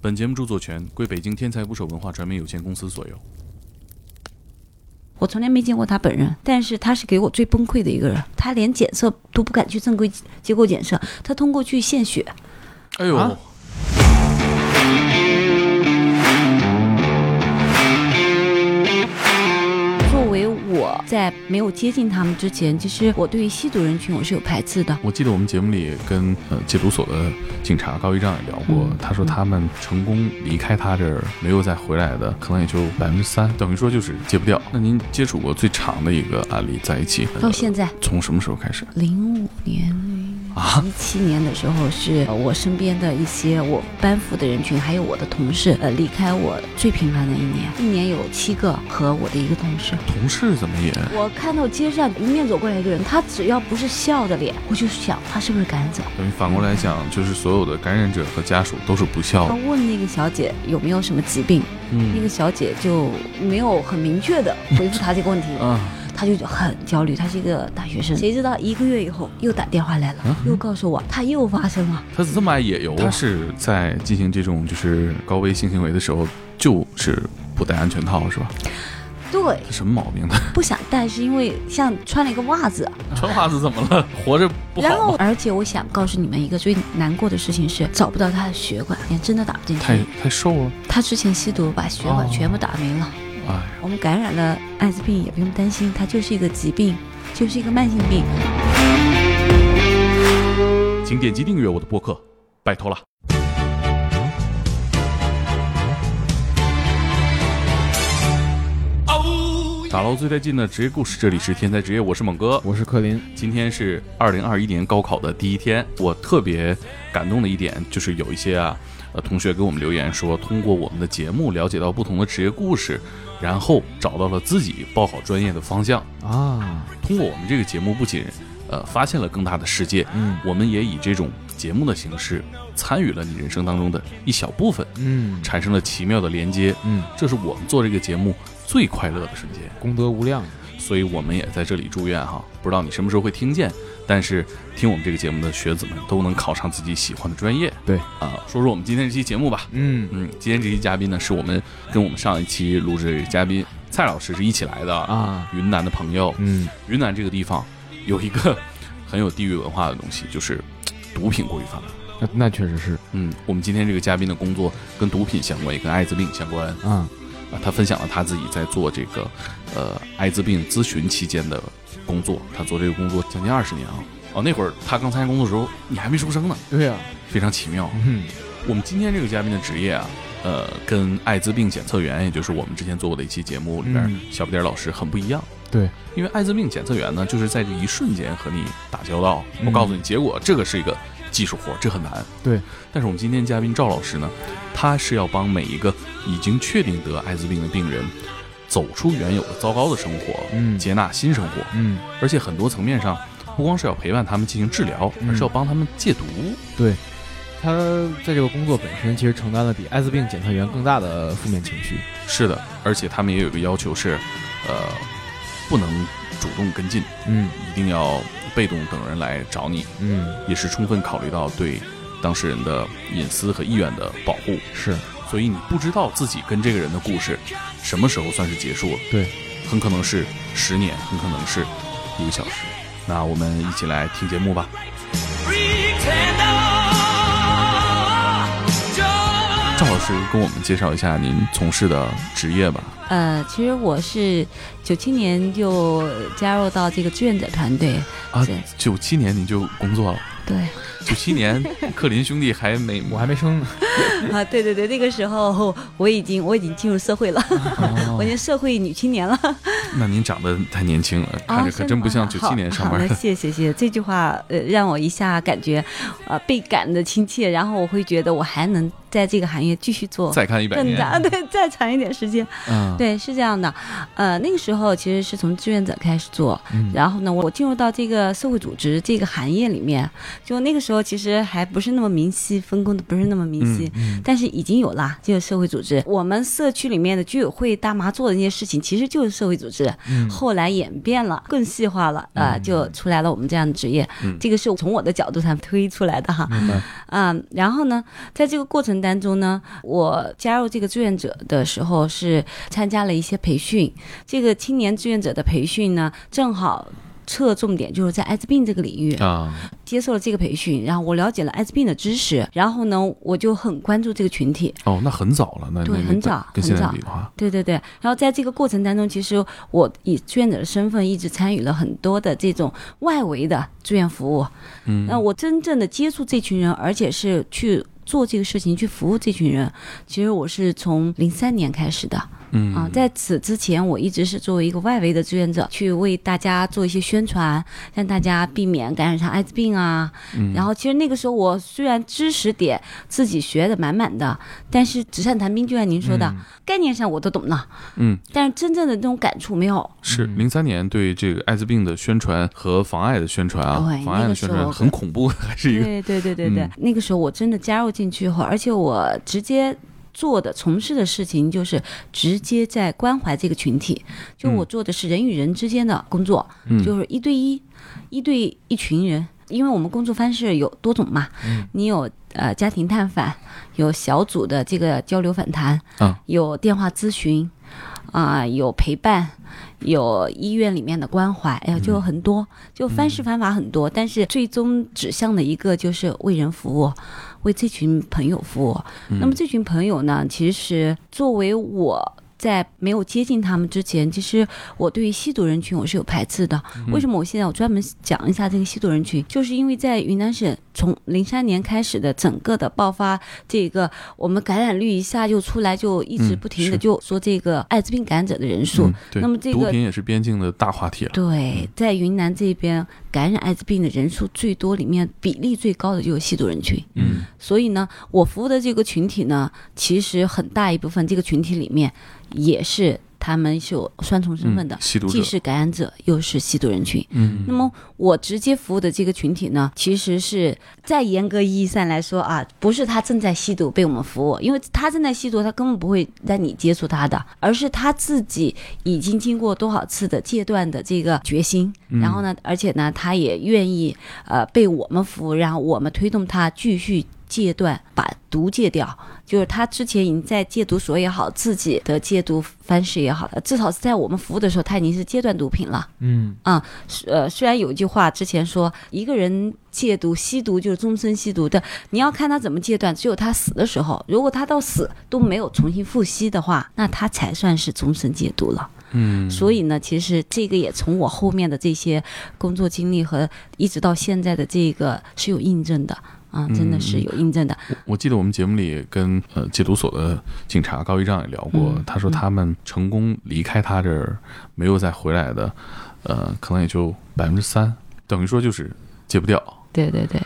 本节目著作权归北京天才捕手文化传媒有限公司所有。我从来没见过他本人，但是他是给我最崩溃的一个人。他连检测都不敢去正规机构检测，他通过去献血。哎呦，啊我在没有接近他们之前，其实我对于吸毒人群我是有排斥的。我记得我们节目里跟呃戒毒所的警察高一丈也聊过，嗯他说他们成功离开他这儿没有再回来的，可能也就百分之三，等于说就是戒不掉。那您接触过最长的一个案例在一起，到现在，从什么时候开始？零五年、啊一七年的时候，是呃我身边的一些我班服的人群，还有我的同事，呃，离开我最频繁的一年，一年有七个和我的一个同事。同事怎么也我看到街上迎面走过来一个人，他只要不是笑的脸，我就想他是不是感染者。等于反过来讲，就是所有的感染者和家属都是不孝他的。问那个小姐有没有什么疾病，嗯那嗯个小姐就没有很明确的回复他这个问题，啊，他就很焦虑。他是一个大学生，谁知道一个月以后又打电话来了，又告诉我他又发生了。他这么爱野游，他是在进行这种就是高危性行为的时候，就是不戴安全套是吧？对，他什么毛病呢？不想戴是因为像穿了一个袜子，穿袜子怎么了？活着不然后好？而且我想告诉你们一个最难过的事情是找不到他的血管，连针都打不进去。太太瘦了，他之前吸毒把血管哦全部打没了。哎，我们感染了艾滋病也不用担心，它就是一个疾病，就是一个慢性病。请点击订阅我的播客，拜托了。打捞最带劲的职业故事，这里是天才职业，我是猛哥。我是柯林，今天是二零二一年高考的第一天，我特别感动的一点就是有一些啊，呃，同学给我们留言说，通过我们的节目了解到不同的职业故事，然后找到了自己报考专业的方向。啊，通过我们这个节目，不仅呃发现了更大的世界，嗯我们也以这种节目的形式参与了你人生当中的一小部分，嗯产生了奇妙的连接。嗯，这是我们做这个节目最快乐的瞬间。功德无量，所以我们也在这里祝愿哈，不知道你什么时候会听见，但是听我们这个节目的学子们都能考上自己喜欢的专业。对啊，说说我们今天这期节目吧。嗯嗯，今天这期嘉宾呢，是我们跟我们上一期录制的嘉宾蔡老师是一起来的，啊，云南的朋友。嗯云南这个地方有一个很有地域文化的东西，就是毒品过于泛滥。那那确实是嗯，我们今天这个嘉宾的工作跟毒品相关，也跟艾滋病相关啊，啊。他分享了他自己在做这个呃艾滋病咨询期间的工作，他做这个工作将近二十年啊。哦，那会儿他刚参加工作的时候，你还没出生呢，对呀，非常奇妙。嗯我们今天这个嘉宾的职业啊，呃，跟艾滋病检测员，也就是我们之前做过的一期节目里边，嗯小不点老师很不一样。对，因为艾滋病检测员呢，就是在这一瞬间和你打交道。嗯我告诉你，结果这个是一个技术活，这很难。对，但是我们今天嘉宾赵老师呢，他是要帮每一个已经确定得艾滋病的病人，走出原有的糟糕的生活，嗯接纳新生活，嗯而且很多层面上，不光是要陪伴他们进行治疗，嗯而是要帮他们戒毒。对。他在这个工作本身其实承担了比艾滋病检测员更大的负面情绪。是的，而且他们也有个要求是，呃，不能主动跟进，嗯一定要被动等人来找你，嗯，也是充分考虑到对当事人的隐私和意愿的保护。是所以你不知道自己跟这个人的故事什么时候算是结束了，对，很可能是十年，很可能是一个小时。那我们一起来听节目吧。赵老师跟我们介绍一下您从事的职业吧。呃，其实我是九七年就加入到这个志愿者团队，啊对，九七年你就工作了，对九七年 克林兄弟还没 我还没生呢。啊，对对对，那个时候我已经我已经进入社会了，我已经社会女青年了。那您长得太年轻了，看着可真不像九七年上班的。谢谢谢谢，这句话呃让我一下感觉呃倍感的亲切，然后我会觉得我还能在这个行业继续做再看一百年，对，再长一点时间。嗯，对，是这样的，呃，那个时候其实是从志愿者开始做，嗯。然后呢，我进入到这个社会组织这个行业里面，就那个时候其实还不是那么明晰，分工的不是那么明晰，嗯但是已经有啦，这个社会组织，我们社区里面的居委会大妈做的那些事情，其实就是社会组织，嗯。后来演变了，更细化了，呃，嗯就出来了我们这样的职业，嗯。这个是从我的角度上推出来的哈。嗯，然后呢，在这个过程程当中呢，我加入这个志愿者的时候是参加了一些培训。这个青年志愿者的培训呢，正好侧重点就是在艾滋病这个领域。啊，接受了这个培训，然后我了解了艾滋病的知识，然后呢，我就很关注这个群体。哦，那很早了，那对很早跟现在很早比的话，对对对，然后在这个过程当中，其实我以志愿者的身份一直参与了很多的这种外围的志愿服务。嗯，那我真正的接触这群人，而且是去做这个事情，去服务这群人，其实我是从零三年开始的。嗯啊，在此之前，我一直是作为一个外围的志愿者，去为大家做一些宣传，让大家避免感染上艾滋病啊。嗯然后，其实那个时候我虽然知识点自己学的满满的，但是纸上谈兵，就像您说的，概念上我都懂了，嗯，但是真正的那种感触没有。是嗯零三年对这个艾滋病的宣传和防艾的宣传啊对，妨碍的宣传很恐怖，还是一个对对对对对，嗯那个时候我真的加入进去后，而且我直接。做的从事的事情就是直接在关怀这个群体，就我做的是人与人之间的工作，嗯。就是一对一，一对一群人，因为我们工作方式有多种嘛，嗯。你有呃家庭探访，有小组的这个交流访谈，啊。有电话咨询，啊、有陪伴，有医院里面的关怀，哎呀，就有很多，就方式方法很多，但是最终指向的一个就是为人服务，为这群朋友服务。那么这群朋友呢，其实作为我。在没有接近他们之前，其实我对于吸毒人群我是有排斥的。为什么我现在我专门讲一下这个吸毒人群？就是因为在云南省从零三年开始的整个的爆发，这个我们感染率一下就出来，就一直嗯不停的就说这个艾滋病感染者的人数。嗯，那么这个毒品也是边境的大话题了。对，在云南这边感染艾滋病的人数最多，里面比例最高的就是吸毒人群。嗯所以呢，我服务的这个群体呢，其实很大一部分这个群体里面也是他们是有双重身份的既，是感染者又是吸毒人群。嗯，那么我直接服务的这个群体呢，其实是在严格意义上来说啊，不是他正在吸毒被我们服务，因为他正在吸毒，他根本不会让你接触他的，而是他自己已经经过多少次的戒断的这个决心，然后呢，而且呢，他也愿意呃被我们服务，然后我们推动他继续戒断，把毒戒掉。就是他之前已经在戒毒所也好，自己的戒毒方式也好，至少是在我们服务的时候，他已经是戒断毒品了。嗯啊呃，虽然有一句话之前说，一个人戒毒吸毒就是终身吸毒的，你要看他怎么戒断，只有他死的时候，如果他到死都没有重新复吸的话，那他才算是终身戒毒了。嗯，所以呢，其实这个也从我后面的这些工作经历和一直到现在的这个是有印证的啊，真的是有印证的。我我记得我们节目里跟呃戒毒所的警察高一丈也聊过，嗯他说他们成功离开他这儿没有再回来的，呃，可能也就百分之三，等于说就是戒不掉。对对对，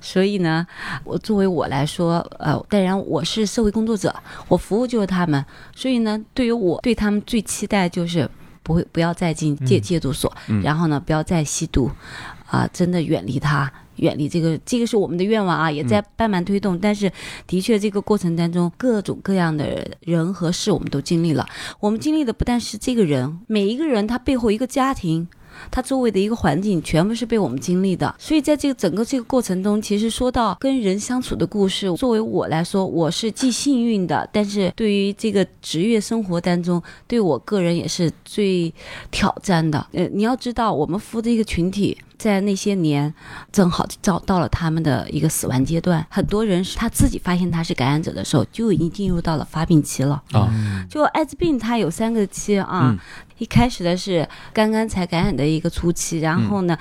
所以呢，我作为我来说，呃，当然我是社会工作者，我服务就是他们，所以呢，对于我对他们最期待就是不会不要再进戒嗯戒毒所，嗯然后呢，不要再吸毒，啊、真的远离它。远离这个，这个是我们的愿望啊，也在慢慢推动。但是，的确，这个过程当中，各种各样的人和事，我们都经历了。我们经历的不但是这个人，每一个人他背后一个家庭，他周围的一个环境全部是被我们经历的，所以在这个整个这个过程中，其实说到跟人相处的故事，作为我来说，我是既幸运的，但是对于这个职业生活当中，对我个人也是最挑战的。呃，你要知道，我们服务的一个群体。在那些年，正好找到了他们的一个死亡阶段。很多人是他自己发现他是感染者的时候，就已经进入到了发病期了。啊就艾滋病它有三个期啊，嗯一开始的是刚刚才感染的一个初期，然后呢，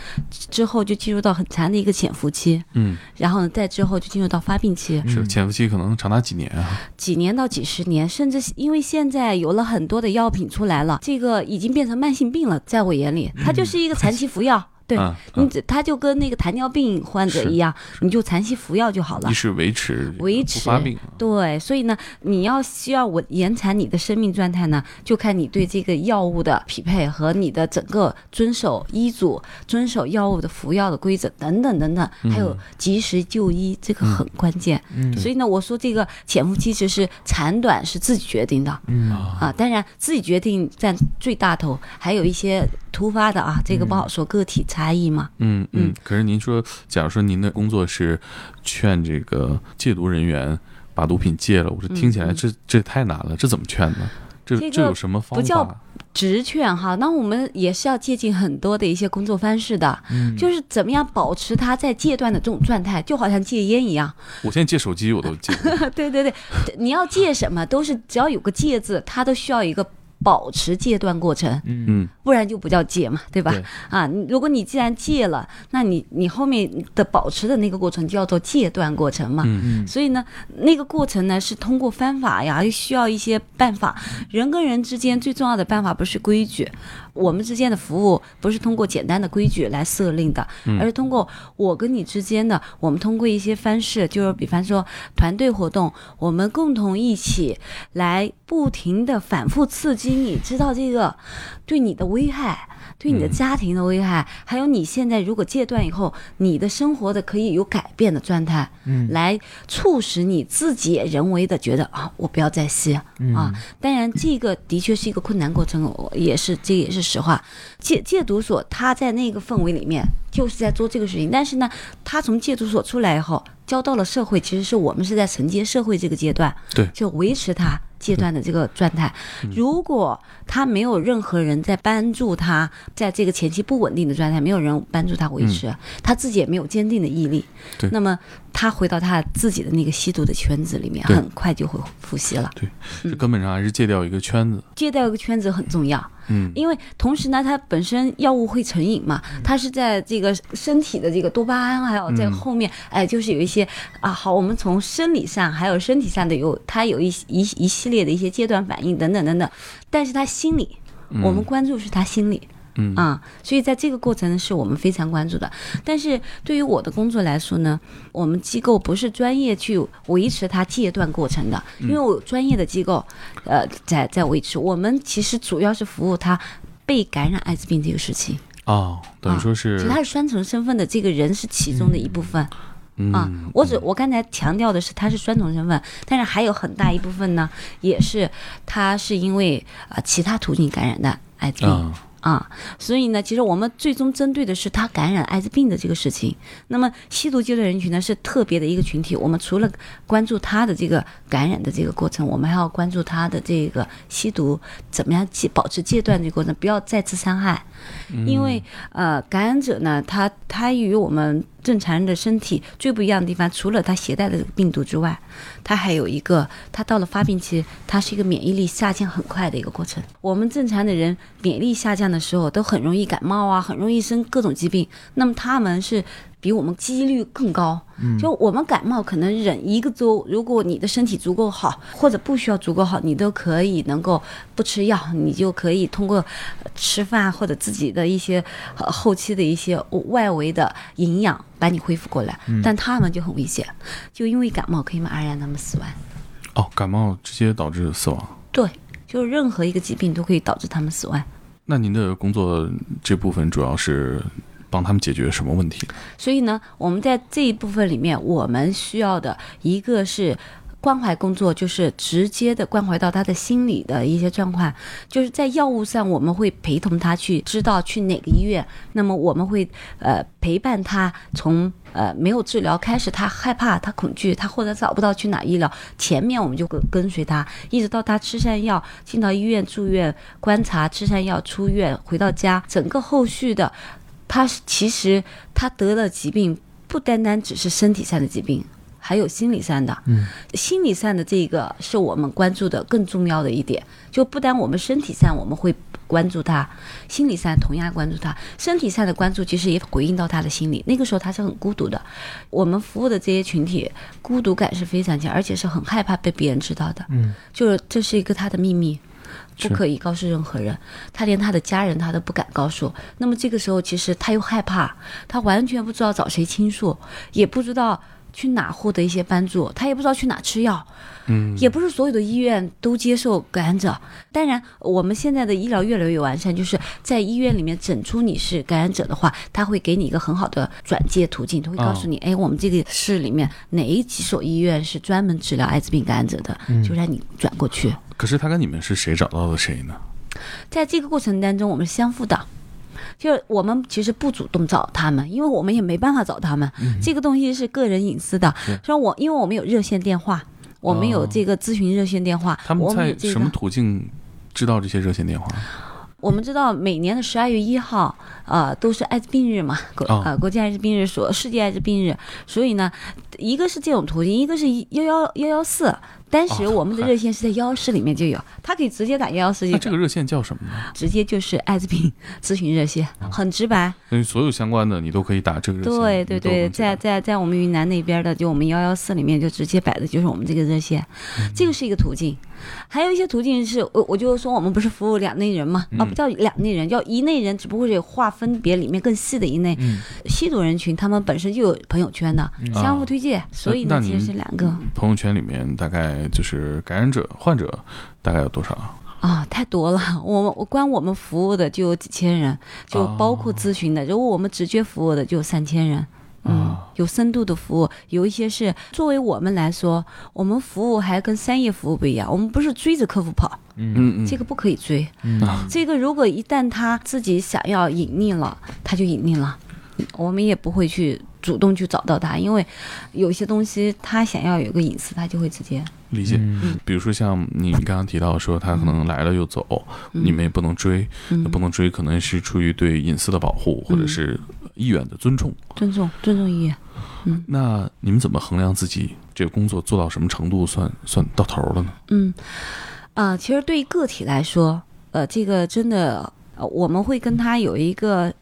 之后就进入到很长的一个潜伏期，嗯，然后呢，再之后就进入到发病期，是嗯潜伏期可能长达几年啊？几年到几十年，甚至因为现在有了很多的药品出来了，这个已经变成慢性病了，在我眼里，它就是一个长期服药。对嗯你只，他就跟那个糖尿病患者一样，你就长期服药就好了一。是维持维不发持病，对，所以呢，你要需要我延长你的生命状态呢，就看你对这个药物的匹配和你的整个遵守医嘱、遵守药物的服药的规则等等等等，还有及时就医，这个很关键。嗯所以呢，我说这个潜伏期其实长短是自己决定的嗯啊，当然自己决定占最大头，还有一些突发的啊，这个不好说，个体差异嘛。嗯嗯嗯。可是您说，假如说您的工作是劝这个戒毒人员把毒品戒了。我说听起来嗯这这太难了，这怎么劝呢？这这有什么方法不叫？直劝哈，那我们也是要借鉴很多的一些工作方式的，嗯就是怎么样保持他在戒断的这种状态，就好像戒烟一样。我现在戒手机我都戒，对对对，你要戒什么，都是只要有个戒字，他都需要一个保持戒断过程，嗯嗯不然就不叫戒嘛，对吧？对啊，如果你既然戒了，那你你后面的保持的那个过程就叫做戒断过程嘛。嗯嗯所以呢，那个过程呢是通过方法呀，需要一些办法。人跟人之间最重要的办法不是规矩，我们之间的服务不是通过简单的规矩来设定的，嗯而是通过我跟你之间的，我们通过一些方式，就是比方说团队活动，我们共同一起来不停的反复刺激你，知道这个对你的危害。对你的嗯。家庭的危害，还有你现在如果戒断以后，你的生活的可以有改变的状态，嗯。来促使你自己也人为的觉得啊，我不要再吸嗯。啊。当然，这个的确是一个困难过程，我也是这也是实话。戒戒毒所他在那个氛围里面就是在做这个事情，但是呢，他从戒毒所出来以后，交到了社会，其实是我们是在承接社会这个阶段，对。就维持他戒断的这个状态。如果他没有任何人在帮助他，在这个前期不稳定的状态，没有人帮助他维持，他自己也没有坚定的毅力，那么他回到他自己的那个吸毒的圈子里面，很快就会复吸了。对，这根本上还是戒掉一个圈子。戒掉一个圈子很重要，嗯。因为同时呢，它本身药物会成瘾嘛，它是在这个身体的这个多巴胺，还有在嗯。后面，哎，就是有一些啊，好，我们从生理上还有身体上的有，它有一一一系列的一些阶段反应等等等等，但是他心理，我们关注是他心理。嗯啊，所以在这个过程呢，是我们非常关注的。但是对于我的工作来说呢，我们机构不是专业去维持它戒断过程的，因为我有专业的机构，呃，在在维持。我们其实主要是服务他被感染艾滋病这个事情，哦，等于说是他是双重身份的这个人是其中的一部分。啊嗯，我只我刚才强调的是他是双重身份，但是还有很大一部分呢，也是他是因为啊、其他途径感染的艾滋病。啊，所以呢，其实我们最终针对的是他感染艾滋病的这个事情。那么吸毒阶段人群呢是特别的一个群体，我们除了关注他的这个感染的这个过程，我们还要关注他的这个吸毒怎么样戒保持戒断的过程，不要再次伤害。因为呃，感染者呢，他他与我们正常人的身体最不一样的地方，除了他携带的病毒之外，他还有一个，他到了发病期，他是一个免疫力下降很快的一个过程。我们正常的人免疫力下降的时候，都很容易感冒啊，很容易生各种疾病。那么他们是比我们几率更高。就我们感冒可能忍一个周，如果你的身体足够好，或者不需要足够好，你都可以能够不吃药，你就可以通过呃吃饭或者自己的一些呃后期的一些外围的营养把你恢复过来。但他们就很危险，就因为感冒可以马上让他们死亡。哦，感冒直接导致死亡。对，就是任何一个疾病都可以导致他们死亡。那您的工作这部分主要是帮他们解决什么问题？所以呢，我们在这一部分里面，我们需要的一个是。关怀工作就是直接的关怀到他的心理的一些状况，就是在药物上，我们会陪同他去知道去哪个医院，那么我们会呃陪伴他从呃没有治疗开始，他害怕、他恐惧、他或者找不到去哪医疗，前面我们就跟跟随他，一直到他吃上药，进到医院住院观察，吃上药出院回到家，整个后续的他是其实他得了疾病，不单单只是身体上的疾病，还有心理上的。嗯，心理上的这个是我们关注的更重要的一点，就不单我们身体上我们会关注他，心理上同样关注他。身体上的关注其实也回应到他的心理，那个时候他是很孤独的。我们服务的这些群体，孤独感是非常强，而且是很害怕被别人知道的。嗯，就是这是一个他的秘密。不可以告诉任何人，他连他的家人他都不敢告诉。那么这个时候，其实他又害怕，他完全不知道找谁倾诉，也不知道去哪获得一些帮助，他也不知道去哪吃药。嗯，也不是所有的医院都接受感染者。当然，我们现在的医疗越来越完善，就是在医院里面诊出你是感染者的话，他会给你一个很好的转介途径，他会告诉你，哎，我们这个市里面哪几所医院是专门治疗艾滋病感染者的，就让你转过去。可是他跟你们是谁找到的谁呢？在这个过程当中，我们是相互的。就是我们其实不主动找他们，因为我们也没办法找他们，这个东西是个人隐私的。所以我因为我们有热线电话，我我们有哦这个咨询热线电话，他们在什么。途径知道这些热线电话？我们知道每年的十二月一号，呃，都是艾滋病日嘛，国哦呃国际艾滋病日，所世界艾滋病日，所以呢，一个是这种途径，一个是幺幺幺幺四。当时哦我们的热线是在幺幺四里面就有，他可以直接打幺幺四那这个热线叫什么呢？直接就是艾滋病咨询热线，很直白。因为所有相关的你都可以打这个热线。对对对，在在在我们云南那边的，就我们幺幺四里面就直接摆的就是我们这个热线，嗯这个是一个途径。还有一些途径是我我就说我们不是服务两类人嘛，啊嗯不叫两类人，叫一类人，只不过是划分别里面更细的一类。嗯吸毒人群他们本身就有朋友圈的，相互推荐，所以呢其那您实是两个朋友圈里面大概就是感染者、患者大概有多少？啊、太多了。我们我光我们服务的就有几千人，就包括咨询的，如果我们直接服务的就有三千人。嗯啊，有深度的服务，有一些是作为我们来说，我们服务还跟商业服务不一样，我们不是追着客户跑，嗯嗯嗯，这个不可以追。嗯啊这个如果一旦他自己想要隐匿了，他就隐匿了，我们也不会去主动去找到他，因为有些东西他想要有个隐私，他就会直接理解。嗯比如说像你刚刚提到说他可能来了又走，嗯你们也不能追，嗯不能追，可能是出于对隐私的保护或者嗯是意愿的尊重。尊重尊重意愿。嗯那你们怎么衡量自己这个工作做到什么程度算算到头了呢？嗯，啊、其实对于个体来说，呃，这个真的，呃，我们会跟他有一个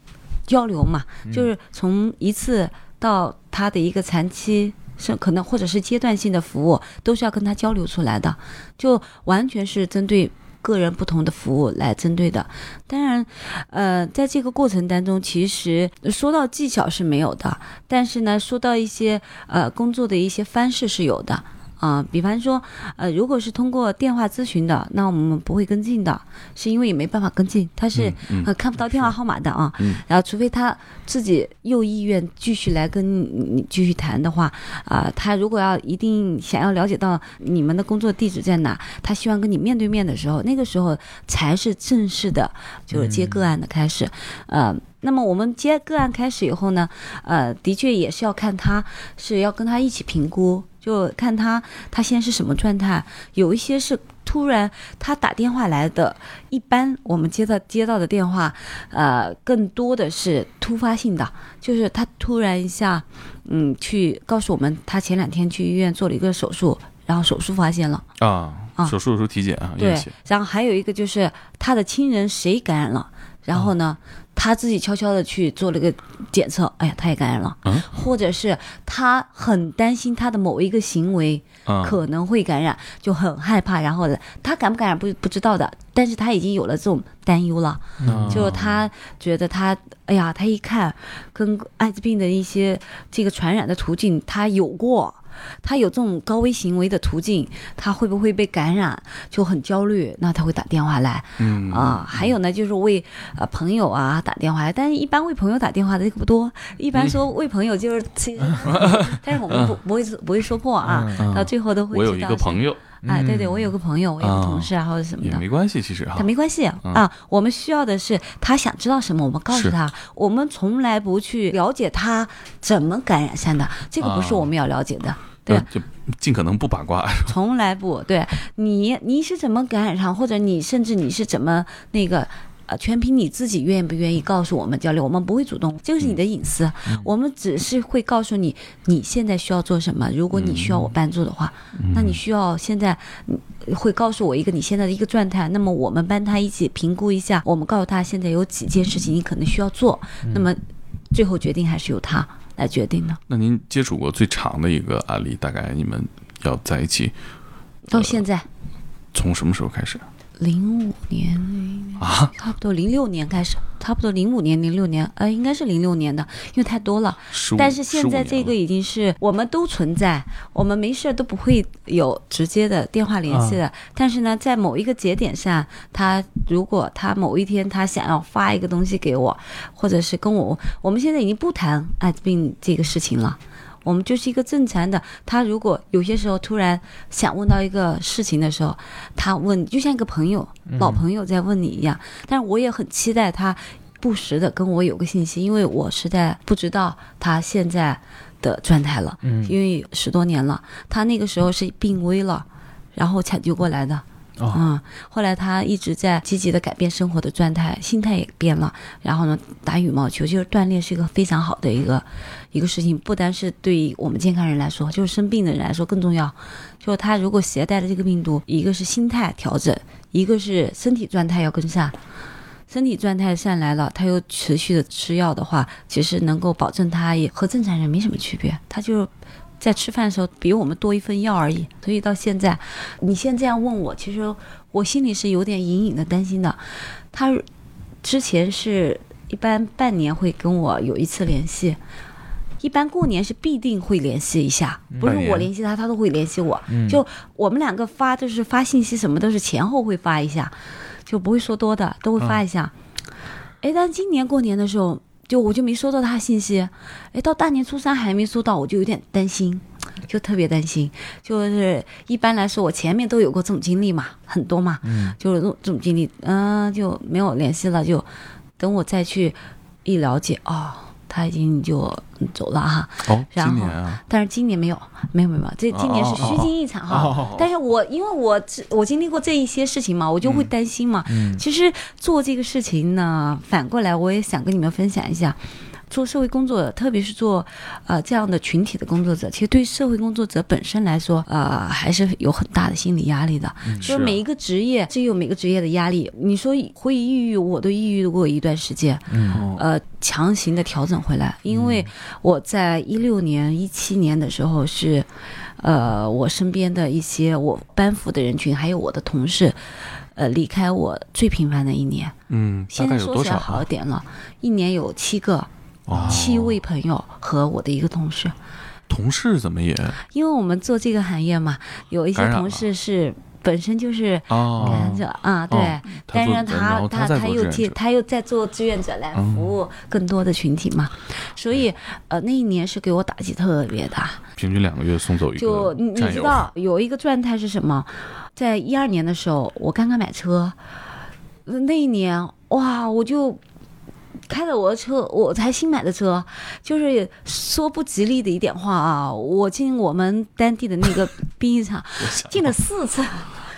交流嘛，就是从一次到他的一个长期。是可能或者是阶段性的服务，都是要跟他交流出来的，就完全是针对个人不同的服务来针对的。当然，呃，在这个过程当中，其实说到技巧是没有的，但是呢，说到一些呃工作的一些方式是有的。啊、比方说，呃，如果是通过电话咨询的，那我们不会跟进的，是因为也没办法跟进，他是、嗯呃看不到电话号码的啊。嗯然后，除非他自己有意愿继续来跟你继续谈的话，啊、他如果要一定想要了解到你们的工作地址在哪，他希望跟你面对面的时候，那个时候才是正式的，就是接个案的开始。呃，那么我们接个案开始以后呢，呃，的确也是要看他是要跟他一起评估，就看他他现在是什么状态。有一些是突然他打电话来的，一般我们接到接到的电话，呃，更多的是突发性的，就是他突然一下，嗯，去告诉我们他前两天去医院做了一个手术，然后手术发现了。啊，啊手术的时候体检啊，对，然后还有一个就是他的亲人谁感染了，然后呢，他自己悄悄的去做了个检测，哎呀，他也感染了，嗯？或者是他很担心他的某一个行为啊，可能会感染，就很害怕，然后他感不感染不不知道的，但是他已经有了这种担忧了，啊。就是他觉得他，哎呀，他一看跟艾滋病的一些这个传染的途径，他有过。他有这种高危行为的途径，他会不会被感染，就很焦虑。那他会打电话来嗯啊、还有呢，就是为呃朋友啊打电话来，但是一般为朋友打电话的这个不多，一般说为朋友就是嗯，但是我们不不会不会说破啊，嗯到最后都会我有一个朋友哎，对对，嗯我有个朋友，我有个同事啊，或者什么的，也没关系，其实哈他，没关系嗯啊，我们需要的是他想知道什么，我们告诉他。我们从来不去了解他怎么感染上的，这个不是啊我们要了解的。对呃就尽可能不八卦，从来不对你，你是怎么感染上，或者你甚至你是怎么那个。呃，全凭你自己愿不愿意告诉我们交流，我们不会主动，这个是你的隐私，我们只是会告诉你你现在需要做什么。如果你需要我帮助的话，那你需要现在嗯会告诉我一个你现在的一个状态，那么我们帮他一起评估一下，我们告诉他现在有几件事情你可能需要做，那么最后决定还是由他来决定。的。那您接触过最长的一个案例，大概你们要在一起到现在。从什么时候开始零五年啊？差不多零六年开始，差不多零五年、零六年，呃，应该是零六年的，因为太多了。但是现在这个已经是我们都存在，我们没事都不会有直接的电话联系的。但是呢，在某一个节点上，他如果他某一天他想要发一个东西给我，或者是跟我，我们现在已经不谈艾滋病这个事情了。我们就是一个正常的，他如果有些时候突然想问到一个事情的时候，他问就像一个朋友、老朋友在问你一样，但是我也很期待他。不时的跟我有个信息，因为我实在不知道他现在的状态了，嗯因为十多年了，他那个时候是病危了，然后抢救过来的。哦嗯，后来他一直在积极的改变生活的状态，心态也变了。然后呢，打羽毛球就是锻炼是一个非常好的一个一个事情，不单是对于我们健康人来说，就是生病的人来说更重要。就他如果携带了这个病毒，一个是心态调整，一个是身体状态要跟上。身体状态上来了，他又持续的吃药的话，其实能够保证他也和正常人没什么区别，他就在吃饭的时候比我们多一份药而已。所以到现在，你现在这样问我，其实我心里是有点隐隐的担心的。他之前是一般半年会跟我有一次联系，一般过年是必定会联系一下，不是我联系他，他都会联系我。嗯就我们两个发就是发信息什么都是前后会发一下，就不会说多的，都会发一下。哎、但今年过年的时候，就我就没收到他信息，哎，到大年初三还没收到，我就有点担心，就特别担心。就是一般来说，我前面都有过这种经历嘛，很多嘛，嗯就是这种经历，嗯、就没有联系了，就等我再去一了解，哦，他已经就走了哈。哦，然后啊，但是今年没有，没有没有，这今年是虚惊一场哈。哦但是我因为我只我经历过这一些事情嘛，我就会担心嘛。嗯其实做这个事情呢，反过来我也想跟你们分享一下。做社会工作者，特别是做呃这样的群体的工作者，其实对社会工作者本身来说，呃还是有很大的心理压力的。就是啊每一个职业是有每个职业的压力。你说会抑郁，我都抑郁过一段时间。嗯哦呃强行的调整回来，因为我在一六年、一七年的时候是，呃，我身边的一些我班服的人群，还有我的同事，呃，离开我最频繁的一年。嗯，现概有多少在说起来好？点了，一年有七个，哦七位朋友和我的一个同事。同事怎么也因为我们做这个行业嘛，有一些同事是本身就是哦感染者啊，对。但是他他他又接做志愿者他又在做志愿者来嗯服务更多的群体嘛，所以呃那一年是给我打击特别大。平均两个月送走一个就你你，知道有一个状态是什么？在一二年的时候，我刚刚买车，呃那一年哇，我就。开了我的车，我才新买的车，就是说不吉利的一点话啊，我进我们当地的那个 殡仪场进了四次，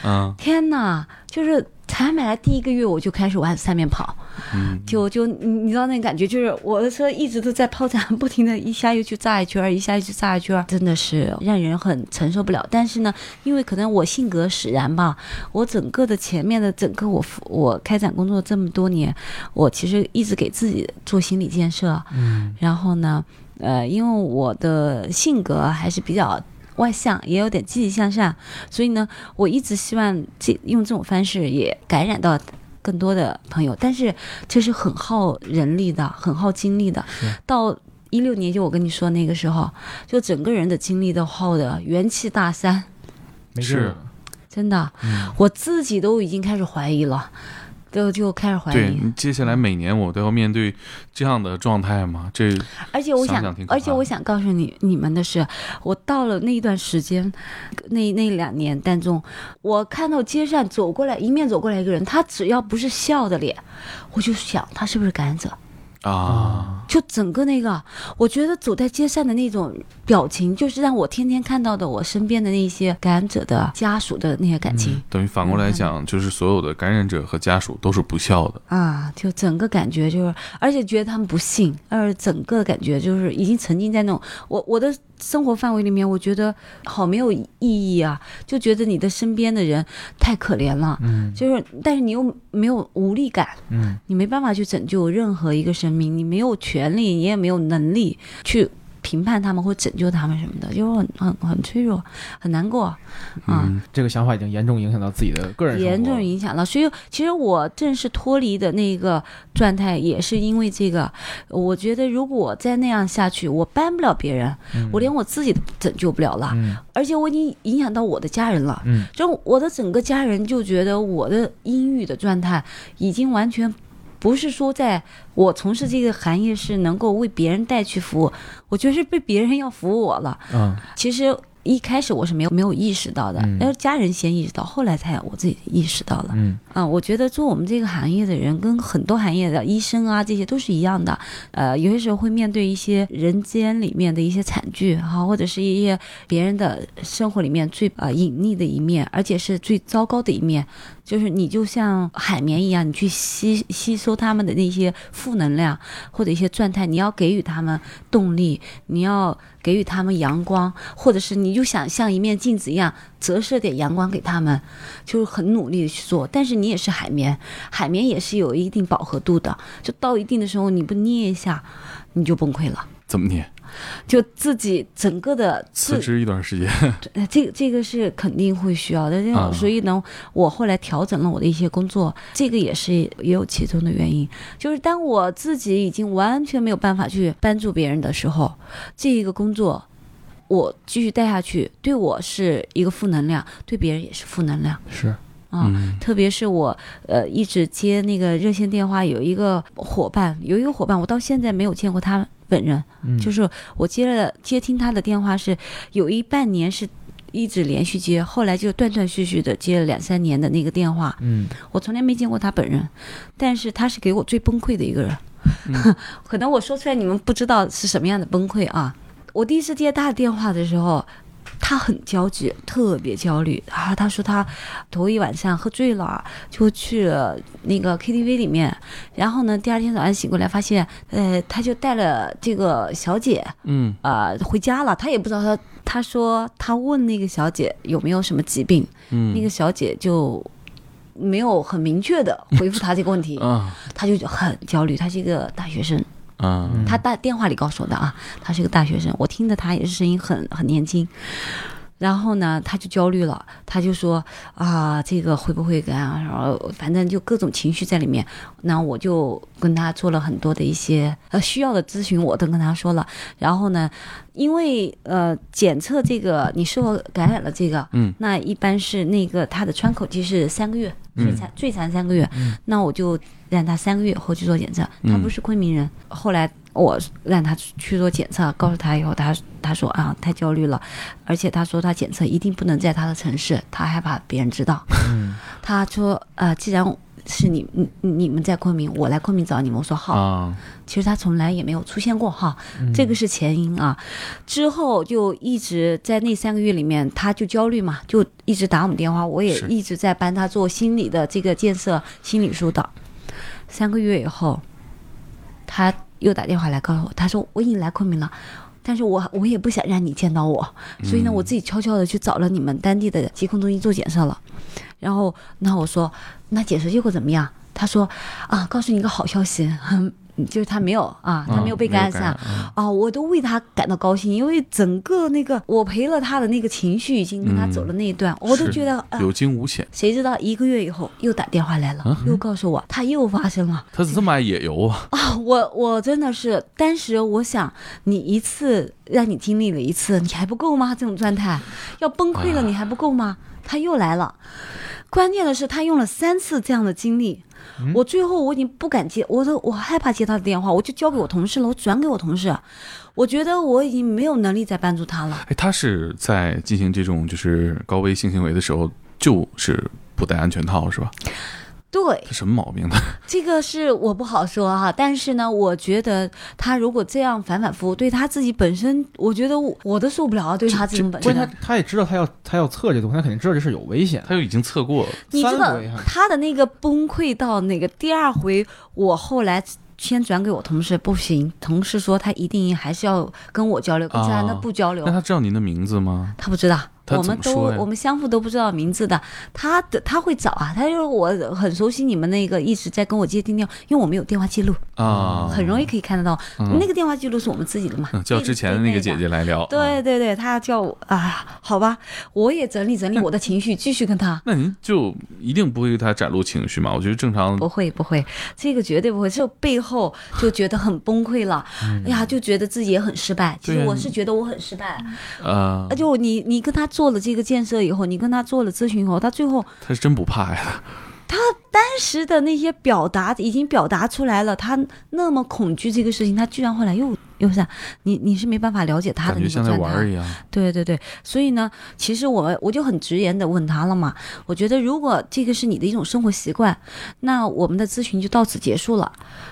嗯。天哪！就是才买来第一个月，我就开始往上面跑，嗯，就就你你知道那感觉，就是我的车一直都在炮场，不停的一下又去炸一圈儿，一下又去炸一圈儿，真的是让人很承受不了。但是呢，因为可能我性格使然吧，我整个的前面的整个我我开展工作这么多年，我其实一直给自己做心理建设，嗯然后呢，呃，因为我的性格还是比较外向，也有点积极向上，所以呢，我一直希望这用这种方式也感染到更多的朋友，但是这是很耗人力的，很耗精力的。到一六年，就我跟你说那个时候，就整个人的精力都耗的元气大伤，是没事真的，嗯。我自己都已经开始怀疑了，就就开始怀疑。对接下来每年我都要面对这样的状态吗？这而且我想，而且我想告诉你你们的是，我到了那一段时间，那那两年当中，我看到街上走过来，迎面走过来一个人，他只要不是笑的脸，我就想他是不是感染者。啊，就整个那个，我觉得走在街上的那种表情，就是让我天天看到的我身边的那些感染者的家属的那些感情。等于反过来讲，就是所有的感染者和家属都是不孝的。啊，就整个感觉就是，而且觉得他们不幸，而整个感觉就是已经沉浸在那种我我的生活范围里面，我觉得好没有意义啊，就觉得你的身边的人太可怜了，嗯。就是但是你又没有无力感，嗯。你没办法去拯救任何一个生命，你没有权利，你也没有能力去评判他们或拯救他们什么的，就是很很很脆弱，很难过啊。嗯，这个想法已经严重影响到自己的个人严重影响了。所以其实我正式脱离的那个状态，也是因为这个。我觉得如果我再那样下去，我帮不了别人，嗯我连我自己都拯救不了了，嗯而且我已经影响到我的家人了。嗯就我的整个家人就觉得我的阴郁的状态已经完全。不是说在我从事这个行业是能够为别人带去服务，我觉得是被别人要服务我了。嗯其实一开始我是没有没有意识到的，嗯家人先意识到，后来才我自己意识到了。嗯啊，我觉得做我们这个行业的人，跟很多行业的医生啊，这些都是一样的。呃，有些时候会面对一些人间里面的一些惨剧哈、或者是一些别人的生活里面最呃隐匿的一面，而且是最糟糕的一面。就是你就像海绵一样，你去吸吸收他们的那些负能量或者一些状态，你要给予他们动力，你要给予他们阳光，或者是你就想像一面镜子一样折射点阳光给他们，就是很努力的去做。但是你也是海绵，海绵也是有一定饱和度的，就到一定的时候你不捏一下，你就崩溃了。怎么捏？就自己整个的辞职一段时间，呃，这个这个是肯定会需要的，所以呢，我后来调整了我的一些工作，这个也是也有其中的原因。就是当我自己已经完全没有办法去帮助别人的时候，这一个工作我继续带下去，对我是一个负能量，对别人也是负能量是啊。嗯特别是我，呃，一直接那个热线电话，有一个伙伴，有一个伙伴，我到现在没有见过他本人，嗯。就是我接了接听他的电话是有一半年是一直连续接，后来就断断续续的接了两三年的那个电话，嗯。我从来没见过他本人，但是他是给我最崩溃的一个人，嗯。可能我说出来你们不知道是什么样的崩溃啊。我第一次接他的电话的时候。他很焦急，特别焦虑啊！他说他头一晚上喝醉了，就去了那个 KTV 里面，然后呢，第二天早上醒过来发现，呃，他就带了这个小姐，嗯呃，回家了。他也不知道他，他说他问那个小姐有没有什么疾病，嗯，那个小姐就没有很明确的回复他这个问题，啊他就很焦虑。他是一个大学生，啊嗯他大电话里告诉我的啊，他是个大学生，我听着他也是声音很很年轻。然后呢，他就焦虑了，他就说啊，这个会不会干啊？然后反正就各种情绪在里面。那我就跟他做了很多的一些呃需要的咨询，我都跟他说了。然后呢，因为呃检测这个你是否感染了这个，嗯，那一般是那个他的窗口期是三个月，最长、最长三个月。嗯那我就让他三个月后去做检测。他嗯不是昆明人，后来我让他去做检测，告诉他以后，他他说啊太焦虑了，而且他说他检测一定不能在他的城市，他害怕别人知道。嗯他说啊，既然是你你你们在昆明，我来昆明找你们。我说好。啊其实他从来也没有出现过哈，嗯这个是前因啊。之后就一直在那三个月里面，他就焦虑嘛，就一直打我们电话，我也一直在帮他做心理的这个建设、心理疏导。三个月以后，他又打电话来告诉我，他说我已经来昆明了。但是我我也不想让你见到我，所以呢，嗯我自己悄悄的去找了你们当地的疾控中心做检测了。然后，那我说，那检测结果怎么样？他说，啊，告诉你一个好消息，就是他没有啊，他没有被感染啊，我都为他感到高兴，因为整个那个我陪了他的那个情绪已经跟他走了那一段，我都觉得啊，有惊无险。谁知道一个月以后又打电话来了，嗯又告诉我他又发生了他怎么这么爱野游啊？啊！我我真的是，当时我想，你一次让你经历了一次，你还不够吗？这种状态要崩溃了，啊你还不够吗？他又来了，关键的是他用了三次这样的经历。我最后我已经不敢接，我都我害怕接他的电话，我就交给我同事了，我转给我同事。我觉得我已经没有能力再帮助他了。哎，他是在进行这种就是高危性行为的时候，就是不戴安全套是吧？对，他什么毛病呢？这个是我不好说哈，但是呢，我觉得他如果这样反反复复，对他自己本身，我觉得我我都受不了啊，对他自己本关键身。他他也知道他要他要测这东西，他肯定知道这事有危险。他又已经测过了，你知道他的那个崩溃到那个第二回，我后来先转给我同事，不行，同事说他一定还是要跟我交流，跟其他人他不交流那，他知道您的名字吗？他不知道。他我们都我们相互都不知道名字的，他的他会找啊，他就是我很熟悉你们那个一直在跟我接电话，因为我们有电话记录，啊，很容易可以看得到，嗯那个电话记录是我们自己的嘛嗯，叫之前的那个姐姐来聊。啊。对对对，他叫我啊，好吧，我也整理整理我的情绪，继续跟他。那您就一定不会给他展露情绪嘛？我觉得正常不会不会，这个绝对不会。就背后就觉得很崩溃了，哎呀，就觉得自己也很失败。其实我是觉得我很失败。呃啊，，就你你跟他做了这个建设以后，你跟他做了咨询以后，他最后他是真不怕呀。他当时的那些表达已经表达出来了，他那么恐惧这个事情，他居然后来又又是你你是没办法了解他的那感觉像在。玩一样。对对对，所以呢，其实我我就很直言的问他了嘛，我觉得如果这个是你的一种生活习惯，那我们的咨询就到此结束了，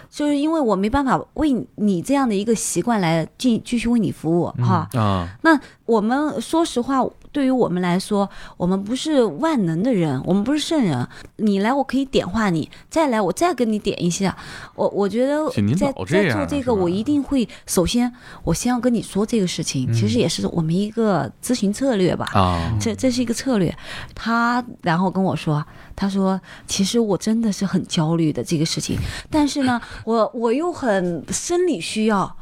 就是因为我没办法为你这样的一个习惯来继继续为你服务哈。啊，那我们说实话，对于我们来说，我们不是万能的人，我们不是圣人。你来，我可以点化你；再来，我再跟你点一下。我我觉得在在做这个，我一定会首先，我先要跟你说这个事情，其实也是我们一个咨询策略吧。啊，这这是一个策略，他然后跟我说，他说其实我真的是很焦虑的这个事情，但是呢，我我又很生理需要，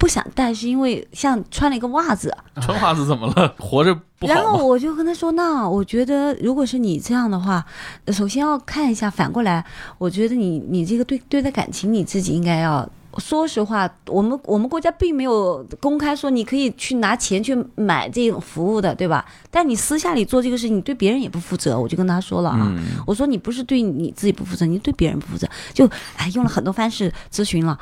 不想戴，是因为像穿了一个袜子，穿袜子怎么了？活着不然后？我就跟他说，那我觉得如果是你这样的话，呃首先要看一下，反过来，我觉得你你这个对对待感情，你自己应该要。说实话，我们我们国家并没有公开说你可以去拿钱去买这种服务的，对吧？但你私下里做这个事情，你对别人也不负责。我就跟他说了啊，嗯，我说你不是对你自己不负责，你对别人不负责。就哎，用了很多方式咨询了，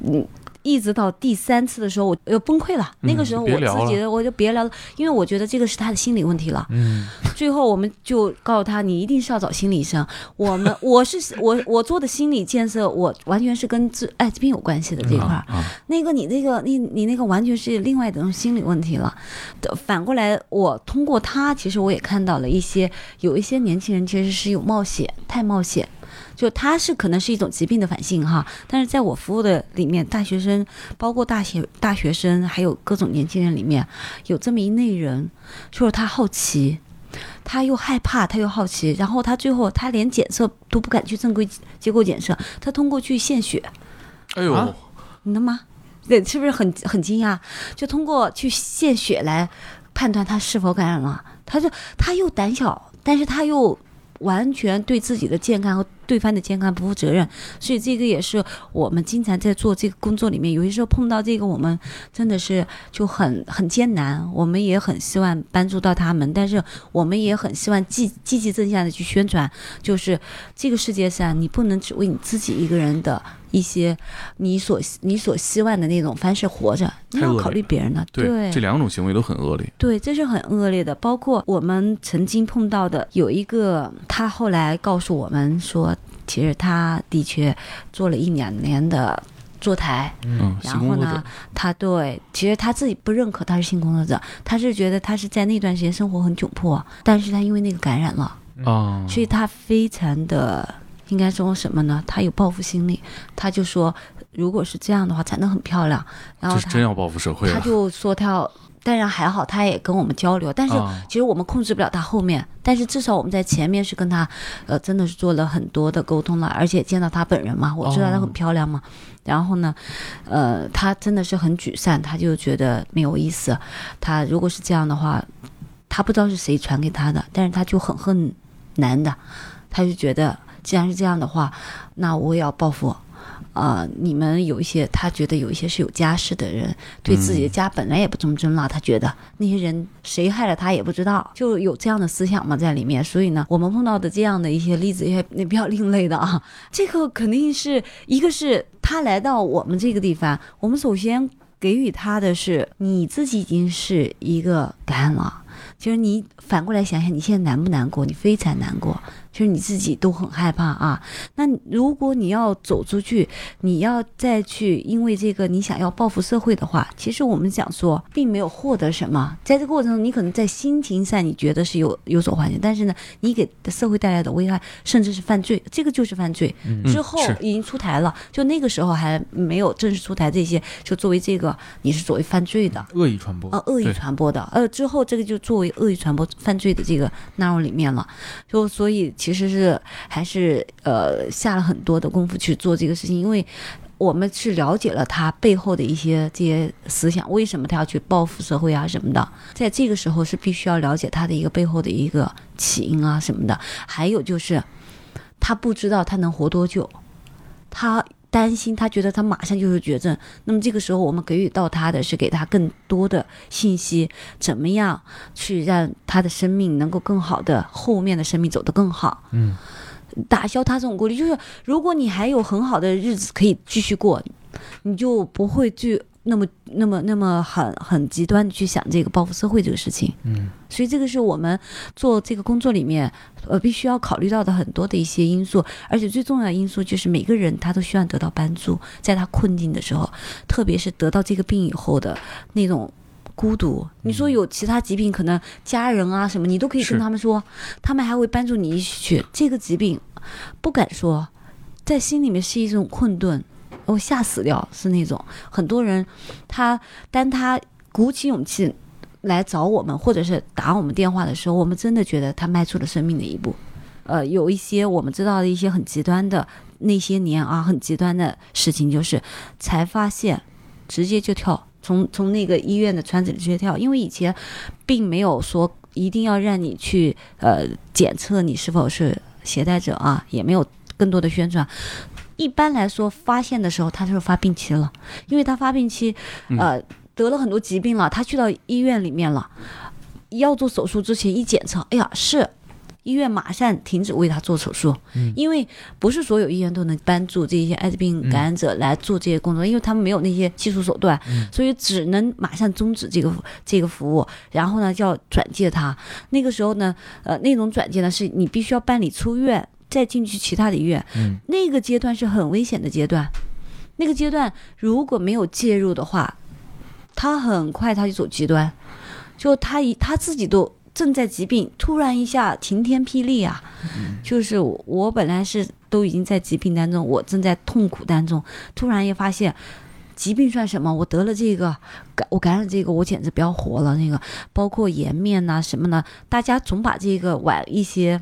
嗯。一直到第三次的时候，我又崩溃了。那个时候，我自己的我就别聊了，因为我觉得这个是他的心理问题了。嗯，最后我们就告诉他，你一定是要找心理医生。我们 我是我我做的心理建设，我完全是跟治艾滋病有关系的这一块儿。啊，那个你那个你你那个完全是另外一种心理问题了。的反过来，我通过他，其实我也看到了一些有一些年轻人其实是有冒险，太冒险。就他是可能是一种疾病的反性哈，但是在我服务的里面，大学生包括大学大学生，还有各种年轻人里面，有这么一类人，就是他好奇，他又害怕，他又好奇，然后他最后他连检测都不敢去正规机构检测，他通过去献血，哎呦，啊你能吗？对，是不是很很惊讶？就通过去献血来判断他是否感染了。他就他又胆小，但是他又完全对自己的健康和对方的健康不负责任，所以这个也是我们经常在做这个工作里面，有些时候碰到这个，我们真的是就很很艰难，我们也很希望帮助到他们，但是我们也很希望积积极正向的去宣传，就是这个世界上你不能只为你自己一个人的一些你所你所希望的那种方式活着，你要考虑别人的，对，这两种行为都很恶劣。对，这是很恶劣的。包括我们曾经碰到的，有一个他后来告诉我们说，其实他的确做了一两年的坐台，嗯，然后呢他对，其实他自己不认可他是性工作者，他是觉得他是在那段时间生活很窘迫，但是他因为那个感染了，啊，所以他非常的应该说什么呢？他有报复心理，他就说，如果是这样的话，才能很漂亮。然后真要报复社会了。他就说他要，当然还好，他也跟我们交流，但是啊其实我们控制不了他后面，但是至少我们在前面是跟他，呃，真的是做了很多的沟通了，而且见到他本人嘛，我知道他很漂亮嘛。然后呢，呃，他真的是很沮丧，他就觉得没有意思。他如果是这样的话，他不知道是谁传给他的，但是他就很恨男的，他就觉得既然是这样的话，那我也要报复。呃，你们有一些，他觉得有一些是有家室的人，对自己的家本来也不忠贞了，他觉得那些人谁害了他也不知道，就有这样的思想嘛在里面。所以呢，我们碰到的这样的一些例子也也比较另类的啊。这个肯定是一个是他来到我们这个地方，我们首先给予他的是你自己已经是一个感恩了。其实你反过来想想，你现在难不难过？你非常难过，其实你自己都很害怕啊。那如果你要走出去，你要再去因为这个你想要报复社会的话，其实我们讲说并没有获得什么，在这个过程中，你可能在心情上你觉得是有有所缓解，但是呢，你给社会带来的危害甚至是犯罪，这个就是犯罪。嗯之后已经出台了，就那个时候还没有正式出台这些，就作为这个你是作为犯罪的。恶意传播呃，恶意传播的，呃，之后这个就作为恶意传播犯罪的这个纳入里面了，就所以其实是还是呃下了很多的功夫去做这个事情，因为我们去了解了他背后的一些这些思想，为什么他要去报复社会啊什么的，在这个时候是必须要了解他的一个背后的一个起因啊什么的，还有就是他不知道他能活多久，他。担心，他觉得他马上就是绝症，那么这个时候，我们给予到他的是给他更多的信息，怎么样去让他的生命能够更好的后面的生命走得更好。嗯，打消他这种顾虑。就是如果你还有很好的日子可以继续过，你就不会去那么那么那么很很极端的去想这个报复社会这个事情。嗯，所以这个是我们做这个工作里面，呃，必须要考虑到的很多的一些因素，而且最重要的因素就是每个人他都需要得到帮助，在他困境的时候，特别是得到这个病以后的那种。孤独，你说有其他疾病，可能家人啊什么，你都可以跟他们说，他们还会帮助你一起去。这个疾病不敢说，在心里面是一种困顿，我吓死掉，是那种很多人，他当他鼓起勇气来找我们，或者是打我们电话的时候，我们真的觉得他迈出了生命的一步。呃，有一些我们知道的一些很极端的那些年啊，很极端的事情，就是才发现直接就跳，从从那个医院的窗子里直接跳，因为以前并没有说一定要让你去呃检测你是否是携带者啊，也没有更多的宣传。一般来说，发现的时候他就是发病期了，因为他发病期，呃，得了很多疾病了，他去到医院里面了，要做手术之前一检测，哎呀是。医院马上停止为他做手术，嗯。因为不是所有医院都能帮助这些艾滋病感染者来做这些工作，因为他们没有那些技术手段，所以只能马上终止这个这个服务，然后呢就要转介他。那个时候呢，呃，那种转介呢是你必须要办理出院，再进去其他的医院，嗯那个阶段是很危险的阶段。那个阶段如果没有介入的话，他很快他就走极端，就他一他自己都正在疾病，突然一下晴天霹雳啊！就是我我本来是都已经在疾病当中，我正在痛苦当中，突然也发现。疾病算什么？我得了这个，感我感染这个，我简直不要活了。那个包括颜面呐、什么的，大家总把这个往一些